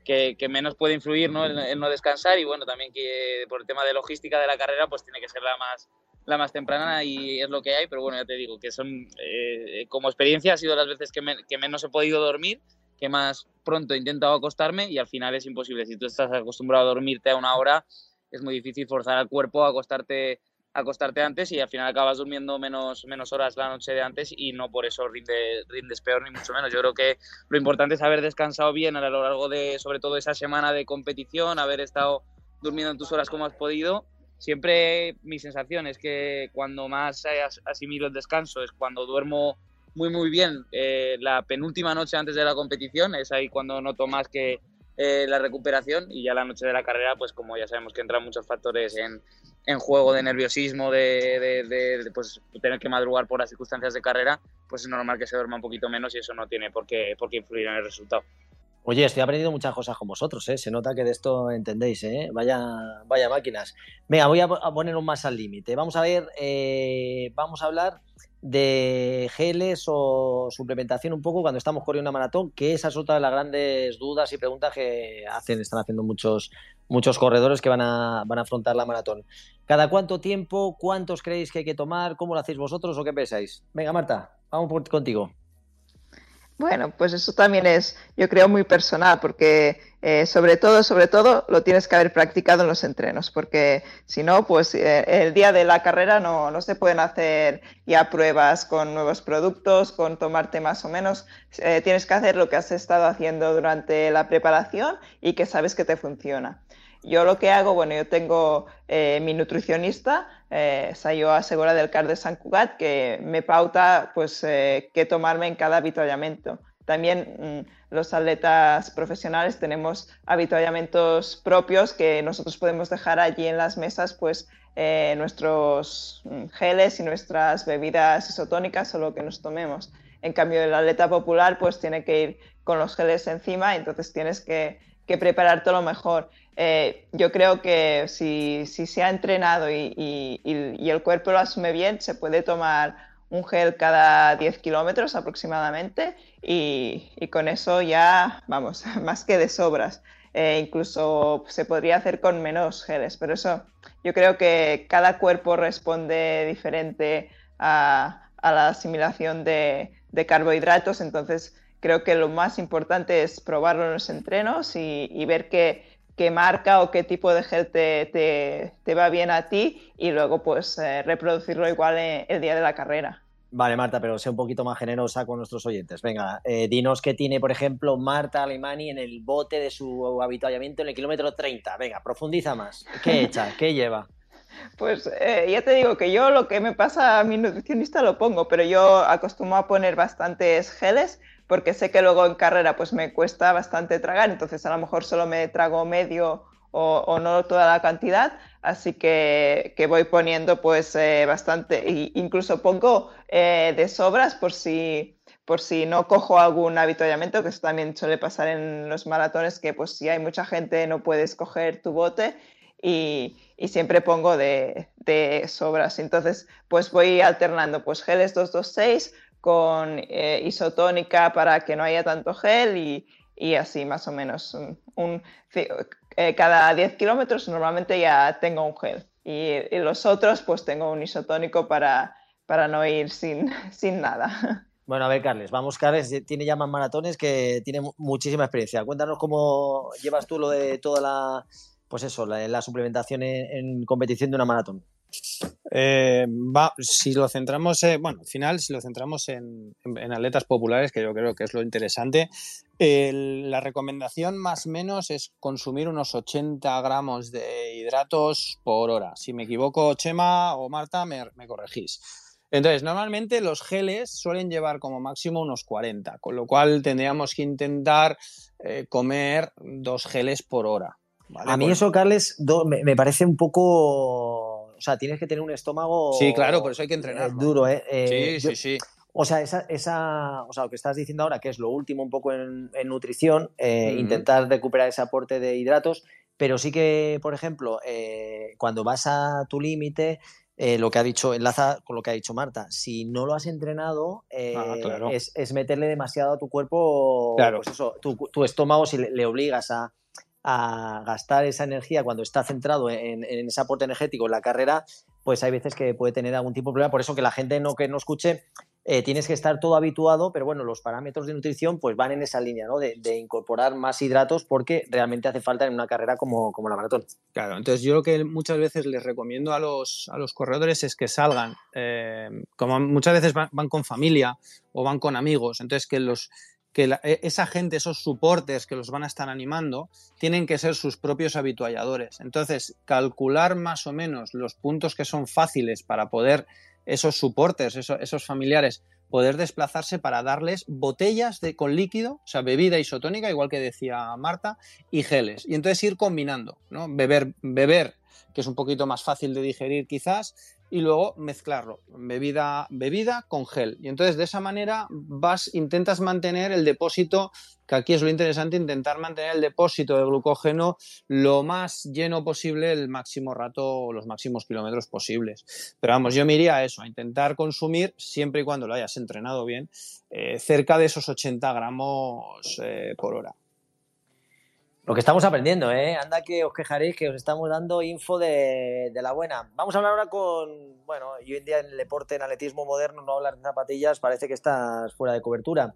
que, que, menos puede influir ¿no? En, no descansar y bueno, también que por el tema de logística de la carrera pues tiene que ser la más, la más temprana y es lo que hay, pero bueno, ya te digo que son, eh, como experiencia ha sido las veces que, que menos he podido dormir que más pronto he intentado acostarme y al final es imposible. Si tú estás acostumbrado a dormirte a una hora, es muy difícil forzar al cuerpo a acostarte, acostarte antes y al final acabas durmiendo menos, menos horas la noche de antes y no por eso rinde, rindes peor ni mucho menos. Yo creo que lo importante es haber descansado bien a lo largo de, sobre todo, esa semana de competición, haber estado durmiendo en tus horas como has podido. Siempre mi sensación es que cuando más asimilo el descanso es cuando duermo muy, muy bien eh, la penúltima noche antes de la competición, es ahí cuando noto más que eh, la recuperación y ya la noche de la carrera, pues como ya sabemos que entran muchos factores en, en juego de nerviosismo, de, de, pues, tener que madrugar por las circunstancias de carrera, pues es normal que se duerma un poquito menos y eso no tiene por qué, por qué influir en el resultado. Oye, estoy aprendiendo muchas cosas con vosotros, ¿eh? Se nota que de esto entendéis, ¿eh? Vaya, vaya máquinas. Venga, voy a, poner un más al límite. Vamos a ver, eh, vamos a hablar de geles o suplementación un poco cuando estamos corriendo una maratón, que esa es otra de las grandes dudas y preguntas que hacen, están haciendo muchos, muchos corredores que van a, van a afrontar la maratón. ¿Cada cuánto tiempo? ¿Cuántos creéis que hay que tomar? ¿Cómo lo hacéis vosotros o qué pensáis? Venga, Marta, vamos por, contigo. Bueno, pues eso también es, yo creo, muy personal, porque eh, sobre todo, sobre todo, lo tienes que haber practicado en los entrenos, porque si no, pues eh, el día de la carrera no, no, se pueden hacer ya pruebas con nuevos productos, con tomarte más o menos. Eh, tienes que hacer lo que has estado haciendo durante la preparación y que sabes que te funciona. Yo lo que hago, bueno, yo tengo eh, mi nutricionista, eh, Sayo Asegura del CAR de San Cugat, que me pauta pues eh, qué tomarme en cada habituallamiento. También mm, los atletas profesionales tenemos habituallamientos propios que nosotros podemos dejar allí en las mesas, pues eh, nuestros mm, geles y nuestras bebidas isotónicas o lo que nos tomemos. En cambio, el atleta popular pues tiene que ir con los geles encima, entonces tienes que, que prepararte lo mejor. Eh, yo creo que si, se ha entrenado y, el cuerpo lo asume bien, se puede tomar un gel cada 10 kilómetros aproximadamente y, con eso ya, vamos, más que de sobras. Eh, incluso se podría hacer con menos geles, pero eso yo creo que cada cuerpo responde diferente a, la asimilación de, carbohidratos, entonces creo que lo más importante es probarlo en los entrenos y ver que qué marca o qué tipo de gel te, te, va bien a ti y luego pues eh, reproducirlo igual el día de la carrera. Vale, Marta, pero sé un poquito más generosa con nuestros oyentes. Venga, eh, dinos qué tiene, por ejemplo, Marta Alemani en el bote de su habituallamiento en el kilómetro 30. Venga, profundiza más. ¿Qué echa? ¿Qué lleva? Pues eh, ya te digo que yo lo que me pasa a mi nutricionista lo pongo, pero yo acostumbro a poner bastantes geles porque sé que luego en carrera pues me cuesta bastante tragar, entonces a lo mejor solo me trago medio o, no toda la cantidad, así que, que voy poniendo pues eh, bastante, e incluso pongo eh, de sobras por si, por si no cojo algún habituallamiento, que eso también suele pasar en los maratones, que pues si hay mucha gente no puedes coger tu bote y, y siempre pongo de, de, sobras. Entonces, pues voy alternando, pues geles 226 con eh, isotónica para que no haya tanto gel y, y así más o menos. Un, eh, cada 10 kilómetros normalmente ya tengo un gel y, los otros pues tengo un isotónico para, para no ir sin, sin nada. Bueno, a ver, Carles, vamos, Carles, tiene ya más maratones que tiene muchísima experiencia. Cuéntanos cómo llevas tú lo de toda la, pues eso, la, suplementación en, competición de una maratón. Eh, va, si lo centramos, bueno, al final, si lo centramos en, atletas populares, que yo creo que es lo interesante, la recomendación más o menos es consumir unos 80 gramos de hidratos por hora. Si me equivoco, Chema o Marta, me, corregís. Entonces, normalmente los geles suelen llevar como máximo unos 40, con lo cual tendríamos que intentar eh, comer dos geles por hora. A mí eso, Carles, me, parece un poco o sea, tienes que tener un estómago. Sí, claro, por eso hay que entrenar. duro, ¿eh? eh sí, sí, sí. O sea, esa, esa, o sea, lo que estás diciendo ahora, que es lo último un poco en, nutrición, eh, intentar recuperar ese aporte de hidratos, pero sí que, por ejemplo, eh, cuando vas a tu límite, lo que ha dicho, enlaza con lo que ha dicho Marta, si no lo has entrenado, ah, es, meterle demasiado a tu cuerpo, claro. pues eso, tu, estómago, si le obligas a, a gastar esa energía cuando está centrado en, ese aporte energético en la carrera, pues hay veces que puede tener algún tipo de problema. Por eso que la gente no que no escuche, eh, tienes que estar todo habituado, pero bueno, los parámetros de nutrición pues van en esa línea, ¿no? De, incorporar más hidratos porque realmente hace falta en una carrera como, como, la maratón. Claro, entonces yo lo que muchas veces les recomiendo a los, a los corredores es que salgan, eh, como muchas veces van con familia o van con amigos, entonces que los que e, esa gente, esos soportes que los van a estar animando, tienen que ser sus propios habitualladores. Entonces, calcular más o menos los puntos que son fáciles para poder esos soportes, esos, familiares, poder desplazarse para darles botellas de, con líquido, o sea, bebida isotónica, igual que decía Marta, y geles. Y entonces ir combinando, ¿no? Beber, beber que es un poquito más fácil de digerir quizás, y luego mezclarlo, bebida, bebida con gel. Y entonces de esa manera vas, intentas mantener el depósito, que aquí es lo interesante, intentar mantener el depósito de glucógeno lo más lleno posible el máximo rato, los máximos kilómetros posibles. Pero vamos, yo me iría a eso, a intentar consumir, siempre y cuando lo hayas entrenado bien, eh, cerca de esos 80 gramos eh, por hora. Lo que estamos aprendiendo, ¿eh? Anda que os quejaréis que os estamos dando info de, la buena. Vamos a hablar ahora con, bueno, hoy en día en el deporte, en atletismo moderno, no hablar de zapatillas, parece que estás fuera de cobertura.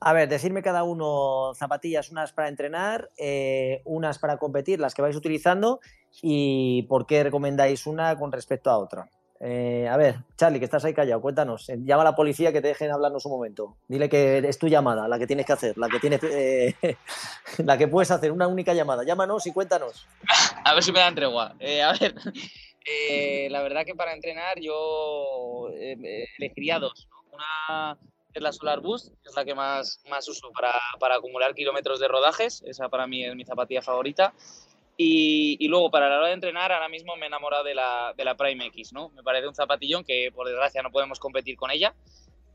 A ver, decirme cada uno zapatillas, unas para entrenar, eh, unas para competir, las que vais utilizando y por qué recomendáis una con respecto a otra. Eh, a ver, Charlie, que estás ahí callado, cuéntanos. Eh, llama a la policía que te dejen hablarnos un momento. Dile que es tu llamada, la que tienes que hacer, la que tienes, eh, la que puedes hacer, una única llamada. Llámanos y cuéntanos. A ver si me dan tregua. a ver, la verdad que para entrenar yo elegiría dos. Una es la Solar Boost, que es la que más, más uso para, para acumular kilómetros de rodajes. Esa para mí es mi zapatilla favorita. Y, luego, para la hora de entrenar, ahora mismo me he enamorado de la, de la Prime X, ¿no? Me parece un zapatillón que, por desgracia, no podemos competir con ella.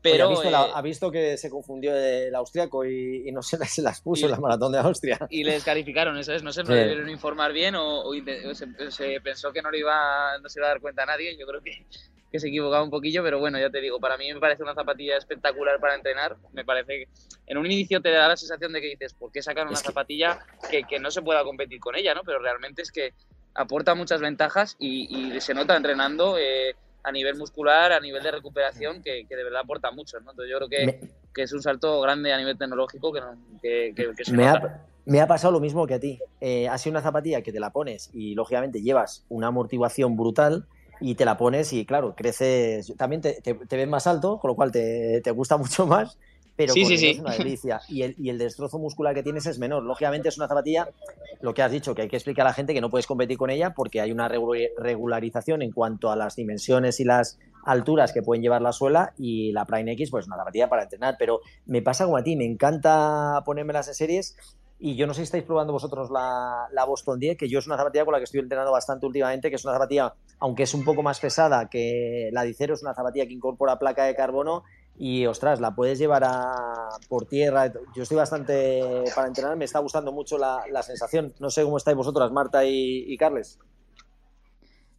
Pero, ha, visto eh, que se confundió el austriaco y, no se las, puso en la maratón de Austria. Y le descalificaron, eso es. No sé, no le debieron informar bien o, se, se, pensó que no, le iba, no se iba a dar cuenta a nadie. Yo creo que que se equivocaba un poquillo, pero bueno, ya te digo, para mí me parece una zapatilla espectacular para entrenar. Me parece que en un inicio te da la sensación de que dices, ¿por qué sacar una zapatilla que, que, no se pueda competir con ella? ¿no? Pero realmente es que aporta muchas ventajas y, se nota entrenando eh, a nivel muscular, a nivel de recuperación, que, que, de verdad aporta mucho. ¿no? Entonces yo creo que, que, es un salto grande a nivel tecnológico que, que se me Ha... Me ha pasado lo mismo que a ti. Eh, ha sido una zapatilla que te la pones y lógicamente llevas una amortiguación brutal, y te la pones y claro, creces, también te, te, ves más alto, con lo cual te, te gusta mucho más, pero sí, sí, es una delicia. Y el, y el destrozo muscular que tienes es menor. Lógicamente es una zapatilla, lo que has dicho, que hay que explicar a la gente que no puedes competir con ella porque hay una regularización en cuanto a las dimensiones y las alturas que pueden llevar la suela y la Prime X pues una zapatilla para entrenar, pero me pasa como a ti, me encanta ponérmelas en series y yo no sé si estáis probando vosotros la, la, Boston 10, que yo es una zapatilla con la que estoy entrenando bastante últimamente, que es una zapatilla, aunque es un poco más pesada que la Dicero, es una zapatilla que incorpora placa de carbono y, ostras, la puedes llevar por tierra. Yo estoy bastante para entrenar, me está gustando mucho la, la sensación. No sé cómo estáis vosotras, Marta y, y Carles.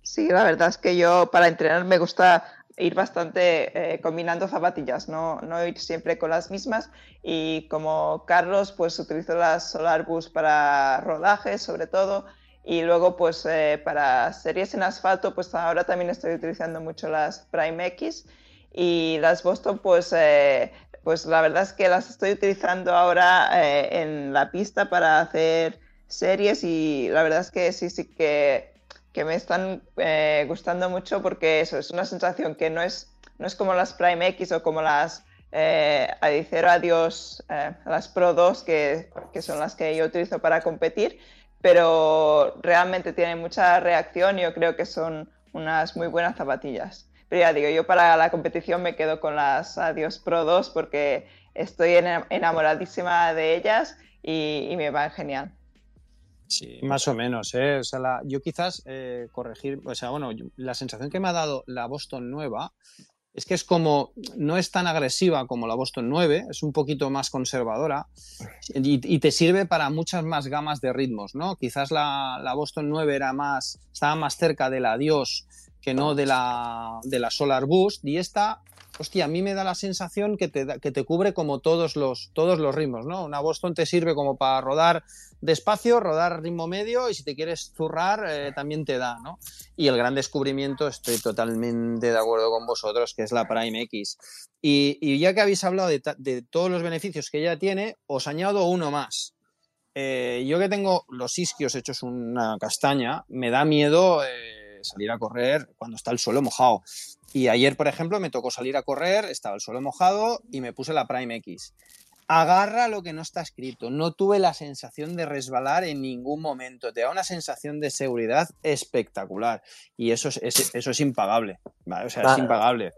Sí, la verdad es que yo para entrenar me gusta ir bastante eh, combinando zapatillas, no, no, ir siempre con las mismas. Y como Carlos, pues utilizo las Solar Boost para rodajes, sobre todo. Y luego, pues eh, para series en asfalto, pues ahora también estoy utilizando mucho las Prime X. Y las Boston, pues, eh, pues la verdad es que las estoy utilizando ahora en la pista para hacer series. Y la verdad es que sí, sí que que me están eh, gustando mucho porque eso es una sensación que no es, no es como las Prime X o como las eh, Adicero Adiós, eh, las Pro 2, que, que, son las que yo utilizo para competir, pero realmente tienen mucha reacción y yo creo que son unas muy buenas zapatillas. Pero ya digo, yo para la competición me quedo con las Adiós Pro 2 porque estoy enamoradísima de ellas y, y me van genial. Sí, más o menos, ¿eh? O sea, yo quizás eh, corregir, o sea, bueno, la sensación que me ha dado la Boston nueva es que es como, no es tan agresiva como la Boston 9, es un poquito más conservadora y, te sirve para muchas más gamas de ritmos, ¿no? Quizás la, la, Boston 9 era más, estaba más cerca de la Adios que no de la, de la Solar Boost y esta hostia, a mí me da la sensación que te, que te cubre como todos los, todos los ritmos, ¿no? Una Boston te sirve como para rodar despacio, rodar ritmo medio y si te quieres zurrar eh, también te da, ¿no? Y el gran descubrimiento, estoy totalmente de acuerdo con vosotros, que es la Prime X. Y, ya que habéis hablado de, todos los beneficios que ella tiene, os añado uno más. Eh, yo que tengo los isquios hechos una castaña, me da miedo eh, salir a correr cuando está el suelo mojado. Y ayer, por ejemplo, me tocó salir a correr, estaba el suelo mojado y me puse la Prime X. Agarra lo que no está escrito. No tuve la sensación de resbalar en ningún momento. Te da una sensación de seguridad espectacular. Y eso es, eso es impagable. O sea, es impagable.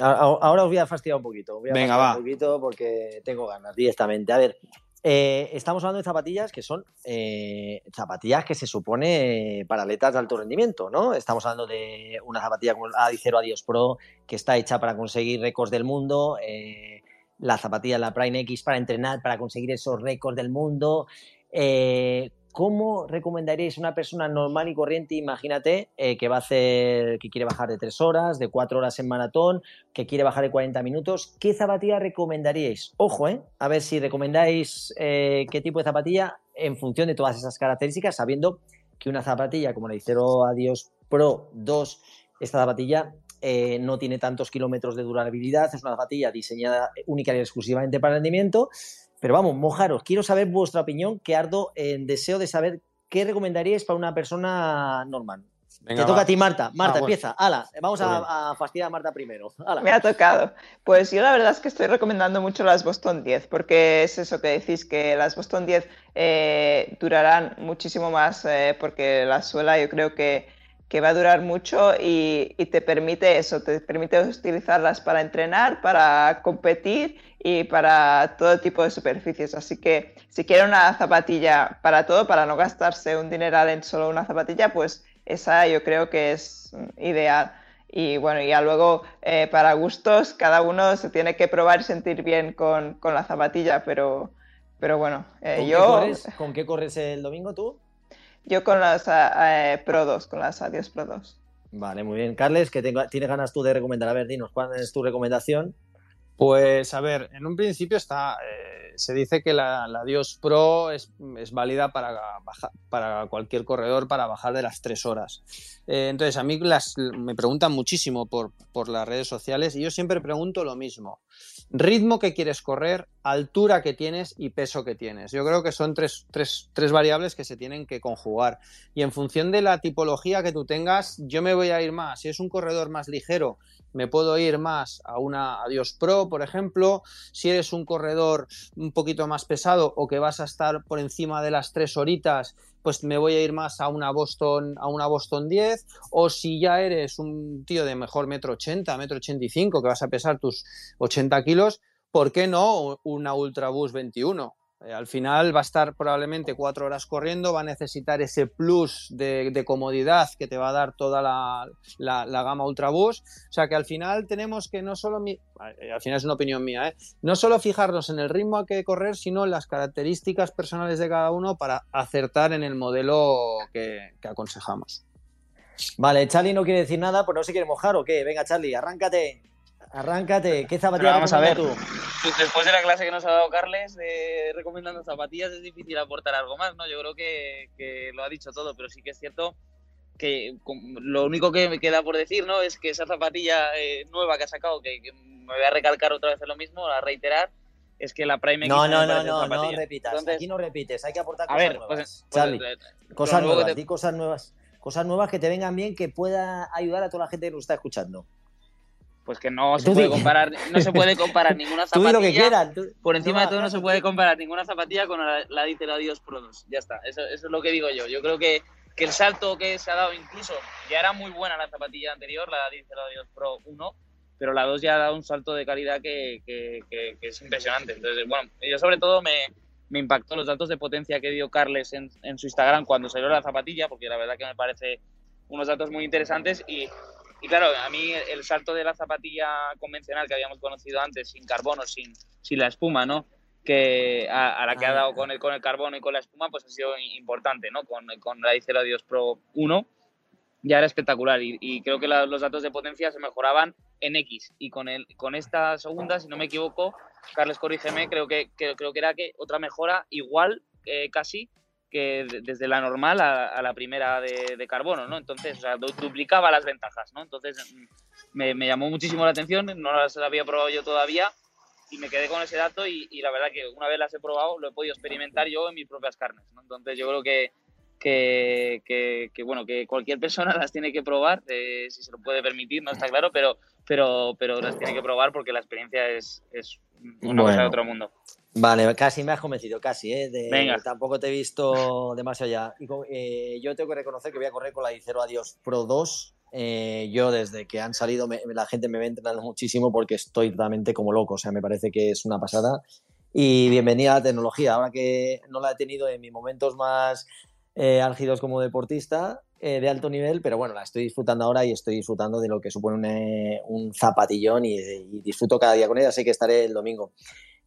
Ahora os voy a fastidiar un poquito. Venga, va. un poquito porque tengo ganas directamente. A ver, Eh, estamos hablando de zapatillas que son eh, zapatillas que se supone para atletas de alto rendimiento, ¿no? Estamos hablando de una zapatilla como la Adicero Adios Pro que está hecha para conseguir récords del mundo, eh, la zapatilla la Prime X para entrenar, para conseguir esos récords del mundo. ¿Cómo recomendaríais a una persona normal y corriente, imagínate, que va a hacer, que quiere bajar de tres horas, de cuatro horas en maratón, que quiere bajar de 40 minutos? ¿Qué zapatilla recomendaríais? Ojo, ¿eh? A ver si recomendáis eh, qué tipo de zapatilla en función de todas esas características, sabiendo que una zapatilla como la Icero Adios Pro 2, esta zapatilla eh, no tiene tantos kilómetros de durabilidad, es una zapatilla diseñada única y exclusivamente para rendimiento pero vamos, mojaros, quiero saber vuestra opinión, que ardo en deseo de saber qué recomendaríais para una persona normal. Te toca a ti, Marta. Marta, ah, empieza. Hala, vamos a, fastidiar a Marta primero. Me ha tocado. Pues yo la verdad es que estoy recomendando mucho las Boston 10, porque es eso que decís, que las Boston 10 eh, durarán muchísimo más, eh, porque la suela yo creo que, que va a durar mucho y, y, te permite eso, te permite utilizarlas para entrenar, para competir y para todo tipo de superficies. Así que si quiere una zapatilla para todo, para no gastarse un dineral en solo una zapatilla, pues esa yo creo que es ideal. Y bueno, ya luego eh, para gustos, cada uno se tiene que probar y sentir bien con, con la zapatilla, pero, pero bueno, eh, yo... ¿Con qué corres el domingo tú? Yo con las eh, Pro 2, con las Adios Pro 2. Vale, muy bien. Carles, que tienes ganas tú de recomendar. A ver, dinos, ¿cuál es tu recomendación? Pues a ver, en un principio está, eh, se dice que la, Dios Pro es, válida para, para cualquier corredor para bajar de las tres horas. Eh, entonces a mí las, me preguntan muchísimo por, por las redes sociales y yo siempre pregunto lo mismo. Ritmo que quieres correr, altura que tienes y peso que tienes. Yo creo que son tres, tres, tres variables que se tienen que conjugar. Y en función de la tipología que tú tengas, yo me voy a ir más. Si es un corredor más ligero me puedo ir más a una Adios Pro, por ejemplo. Si eres un corredor un poquito más pesado o que vas a estar por encima de las tres horitas, pues me voy a ir más a una Boston, a una Boston 10. O si ya eres un tío de mejor metro 80, metro 85, que vas a pesar tus 80 kilos, ¿por qué no una Ultraboost 21? Eh, al final va a estar probablemente cuatro horas corriendo, va a necesitar ese plus de, comodidad que te va a dar toda la, la, gama Ultraboost. O sea que al final tenemos que no solo, eh, al final es una opinión mía, ¿eh? no solo fijarnos en el ritmo a que correr, sino en las características personales de cada uno para acertar en el modelo que, que aconsejamos. Vale, Charlie no quiere decir nada, pues no se quiere mojar o qué. Venga, Charlie, arráncate. Arráncate, ¿qué zapatillas vamos a ver. tú? Después de la clase que nos ha dado Carles de recomendando zapatillas es difícil aportar algo más, ¿no? Yo creo que, lo ha dicho todo, pero sí que es cierto que lo único que me queda por decir, ¿no? Es que esa zapatilla eh, nueva que ha sacado, que, me voy a recalcar otra vez lo mismo, a reiterar, es que la Prime X no, no, no, no, no repitas. Aquí no repites, hay que aportar cosas ver, nuevas. Pues, pues, Charlie, eh, cosas nuevas, di cosas nuevas, cosas nuevas que te vengan bien, que pueda ayudar a toda la gente que nos está escuchando pues que no se puede comparar, no se puede comparar ninguna zapatilla. lo que quieras. Por encima de todo no se puede comparar ninguna zapatilla con la, la Dicer Adios Pro 2. Ya está, eso, es lo que digo yo. Yo creo que, que, el salto que se ha dado incluso, ya era muy buena la zapatilla anterior, la Dicer Adios Pro 1, pero la 2 ya ha dado un salto de calidad que, que, que, es impresionante. Entonces, bueno, yo sobre todo me, me impactó los datos de potencia que dio Carles en, en su Instagram cuando salió la zapatilla, porque la verdad que me parece unos datos muy interesantes y y claro, a mí el salto de la zapatilla convencional que habíamos conocido antes, sin carbono, sin, sin la espuma, ¿no? Que a, la que ha dado con el, con el carbono y con la espuma, pues ha sido importante, ¿no? Con, con la Icero Dios Pro 1 ya era espectacular y, creo que los datos de potencia se mejoraban en X y con, el, con esta segunda, si no me equivoco, Carles corrígeme, creo que, creo que era que otra mejora igual eh, casi que desde la normal a, la primera de, carbono, ¿no? Entonces, o sea, duplicaba las ventajas, ¿no? Entonces, mm, me, llamó muchísimo la atención, no las había probado yo todavía y me quedé con ese dato y, la verdad que una vez las he probado lo he podido experimentar yo en mis propias carnes, ¿no? Entonces, yo creo que, que, que, bueno, que cualquier persona las tiene que probar, eh, si se lo puede permitir, no está claro, pero, pero, pero las tiene que probar porque la experiencia es, es una cosa de otro mundo. Vale, casi me has convencido, casi, ¿eh? Tampoco te he visto demasiado ya. Eh, yo tengo que reconocer que voy a correr con la Dicero Adios Pro 2. Eh, yo desde que han salido la gente me ve entrenando muchísimo porque estoy totalmente como loco, o sea, me parece que es una pasada. y bienvenida a la tecnología. Ahora que no la he tenido en mis momentos más eh, álgidos como deportista eh, de alto nivel, pero bueno, la estoy disfrutando ahora y estoy disfrutando de lo que supone un, zapatillón y, y, disfruto cada día con ella, así que estaré el domingo.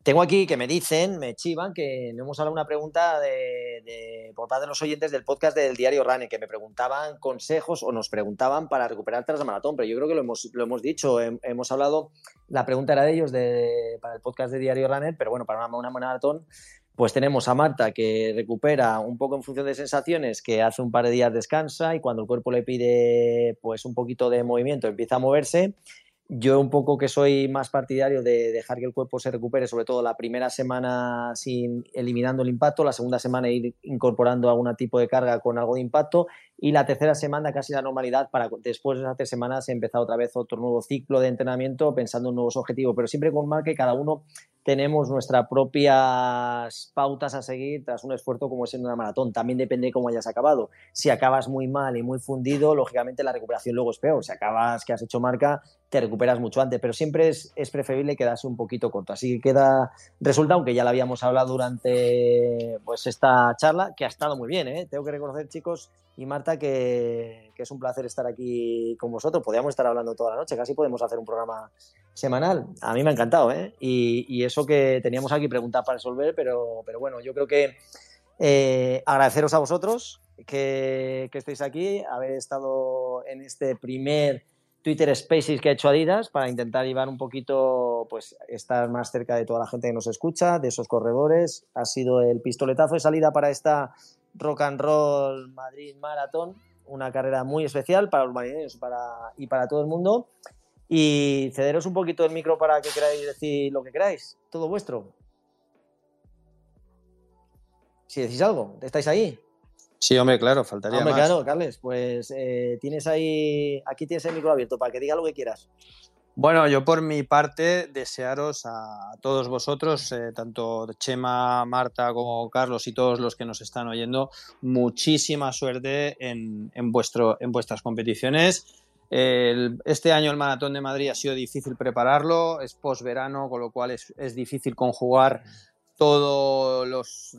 Tengo aquí que me dicen, me chivan, que no hemos hablado una pregunta de, por parte de los oyentes del podcast del diario Runner, que me preguntaban consejos o nos preguntaban para recuperar tras la maratón, pero yo creo que lo hemos, lo hemos dicho, hemos hablado, la pregunta era de ellos de, para el podcast de diario Runner, pero bueno, para una, una maratón pues tenemos a Marta que recupera un poco en función de sensaciones, que hace un par de días descansa y cuando el cuerpo le pide pues un poquito de movimiento empieza a moverse yo un poco que soy más partidario de dejar que el cuerpo se recupere, sobre todo la primera semana sin eliminando el impacto, la segunda semana ir incorporando algún tipo de carga con algo de impacto y la tercera semana casi la normalidad para después de esas tres semanas empezar otra vez otro nuevo ciclo de entrenamiento pensando en nuevos objetivos, pero siempre con mal que cada uno tenemos nuestras propias pautas a seguir tras un esfuerzo como es en una maratón. También depende de cómo hayas acabado. Si acabas muy mal y muy fundido, lógicamente la recuperación luego es peor. Si acabas que has hecho marca, te recuperas mucho antes, pero siempre es, preferible quedarse un poquito corto. Así que queda, resulta, aunque ya lo habíamos hablado durante pues esta charla, que ha estado muy bien. ¿eh? Tengo que reconocer, chicos y Marta, que, es un placer estar aquí con vosotros. Podríamos estar hablando toda la noche, casi podemos hacer un programa semanal. A mí me ha encantado, ¿eh? Y, eso que teníamos aquí preguntas para resolver, pero, pero bueno, yo creo que eh, agradeceros a vosotros que, que estéis aquí, haber estado en este primer Twitter Spaces que ha hecho Adidas para intentar llevar un poquito, pues estar más cerca de toda la gente que nos escucha, de esos corredores. Ha sido el pistoletazo de salida para esta Rock and Roll Madrid Marathon, una carrera muy especial para los marineros y para todo el mundo y cederos un poquito el micro para que queráis decir lo que queráis. Todo vuestro. Si decís algo, ¿estáis ahí? Sí, hombre, claro, faltaría hombre, más. claro, Carles, pues eh, tienes ahí, aquí tienes el micro abierto para que diga lo que quieras. Bueno, yo por mi parte desearos a todos vosotros, eh, tanto Chema, Marta como Carlos y todos los que nos están oyendo, muchísima suerte en, en, vuestro, en vuestras competiciones este año el Maratón de Madrid ha sido difícil prepararlo, es posverano, con lo cual es, difícil conjugar todos los,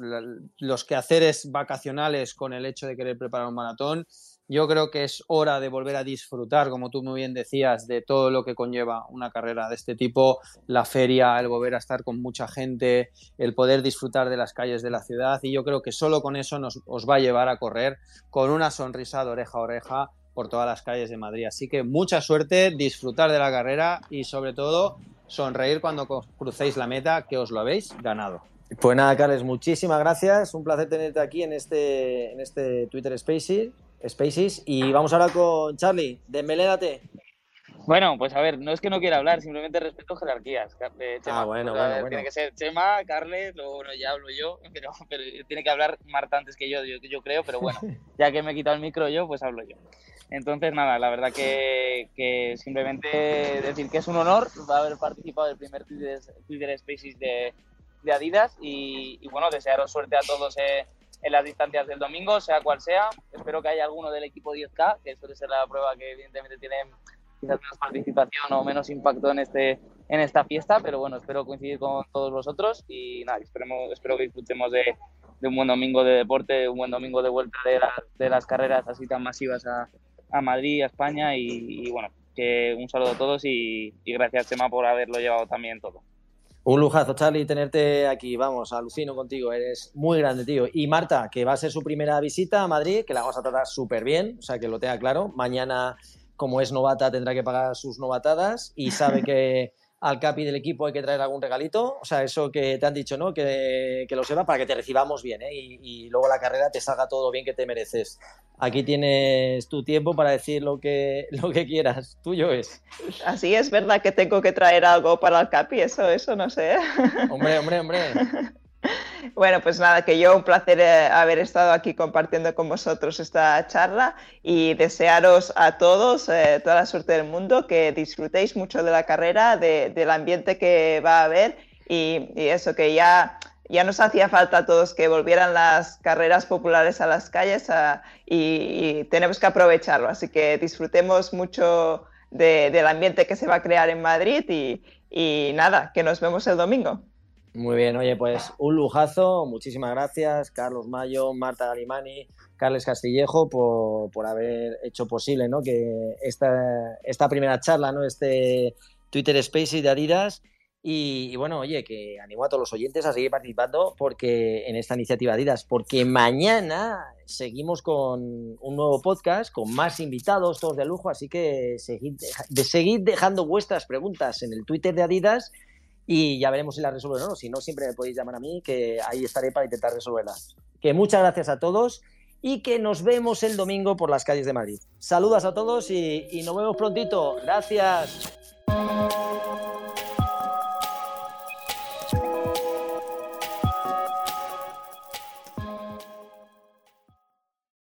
los, quehaceres vacacionales con el hecho de querer preparar un maratón. Yo creo que es hora de volver a disfrutar, como tú muy bien decías, de todo lo que conlleva una carrera de este tipo, la feria, el volver a estar con mucha gente, el poder disfrutar de las calles de la ciudad y yo creo que solo con eso nos, os va a llevar a correr con una sonrisa de oreja a oreja por todas las calles de Madrid. Así que mucha suerte, disfrutar de la carrera y sobre todo sonreír cuando crucéis la meta que os lo habéis ganado. Pues nada, Carles, muchísimas gracias. Un placer tenerte aquí en este, en este Twitter Spaces, Spaces. Y vamos ahora con Charlie. Desmelédate. Bueno, pues a ver, no es que no quiera hablar, simplemente respeto jerarquías. ah, bueno, bueno, Tiene que ser Chema, Carles, luego ya hablo yo, pero, tiene que hablar Marta antes que yo, yo, yo creo, pero bueno, ya que me he quitado el micro yo, pues hablo yo. Entonces, nada, la verdad que, simplemente decir que es un honor haber participado del primer Twitter, Spaces de, Adidas y, bueno, desearos suerte a todos eh, en las distancias del domingo, sea cual sea. Espero que haya alguno del equipo 10K, que suele ser la prueba que evidentemente tiene quizás menos participación o menos impacto en este en esta fiesta, pero bueno, espero coincidir con todos vosotros y nada, esperemos, espero que disfrutemos de, un buen domingo de deporte, un buen domingo de vuelta de, las carreras así tan masivas a, Madrid, a España y, bueno, que un saludo a todos y, gracias Chema por haberlo llevado también todo. Un lujazo, Charlie, tenerte aquí. Vamos, alucino contigo, eres muy grande, tío. Y Marta, que va a ser su primera visita a Madrid, que la vamos a tratar súper bien, o sea, que lo tenga claro. Mañana, como es novata, tendrá que pagar sus novatadas y sabe que al capi del equipo hay que traer algún regalito, o sea, eso que te han dicho, ¿no? Que, que lo sepa para que te recibamos bien, ¿eh? Y, y, luego la carrera te salga todo bien que te mereces. Aquí tienes tu tiempo para decir lo que, lo que quieras, tuyo es. Así es verdad que tengo que traer algo para el capi, eso, eso no sé. Hombre, hombre, hombre. Bueno, pues nada, que yo un placer eh, haber estado aquí compartiendo con vosotros esta charla y desearos a todos eh, toda la suerte del mundo, que disfrutéis mucho de la carrera, del ambiente que va a haber y, eso, que ya, ya nos hacía falta a todos que volvieran las carreras populares a las calles y, tenemos que aprovecharlo. Así que disfrutemos mucho del ambiente que se va a crear en Madrid y, y nada, que nos vemos el domingo. Muy bien, oye, pues un lujazo, muchísimas gracias, Carlos Mayo, Marta Galimani, Carles Castillejo, por, por haber hecho posible ¿no? que esta, esta primera charla, ¿no? este Twitter Spaces de Adidas. Y, bueno, oye, que animo a todos los oyentes a seguir participando porque en esta iniciativa Adidas, porque mañana seguimos con un nuevo podcast con más invitados, todos de lujo, así que seguid, de, seguid dejando vuestras preguntas en el Twitter de Adidas y ya veremos si las resuelven o no. Si no, siempre me podéis llamar a mí, que ahí estaré para intentar resolverlas. Que muchas gracias a todos y que nos vemos el domingo por las calles de Madrid. Saludos a todos y, y nos vemos prontito. Gracias.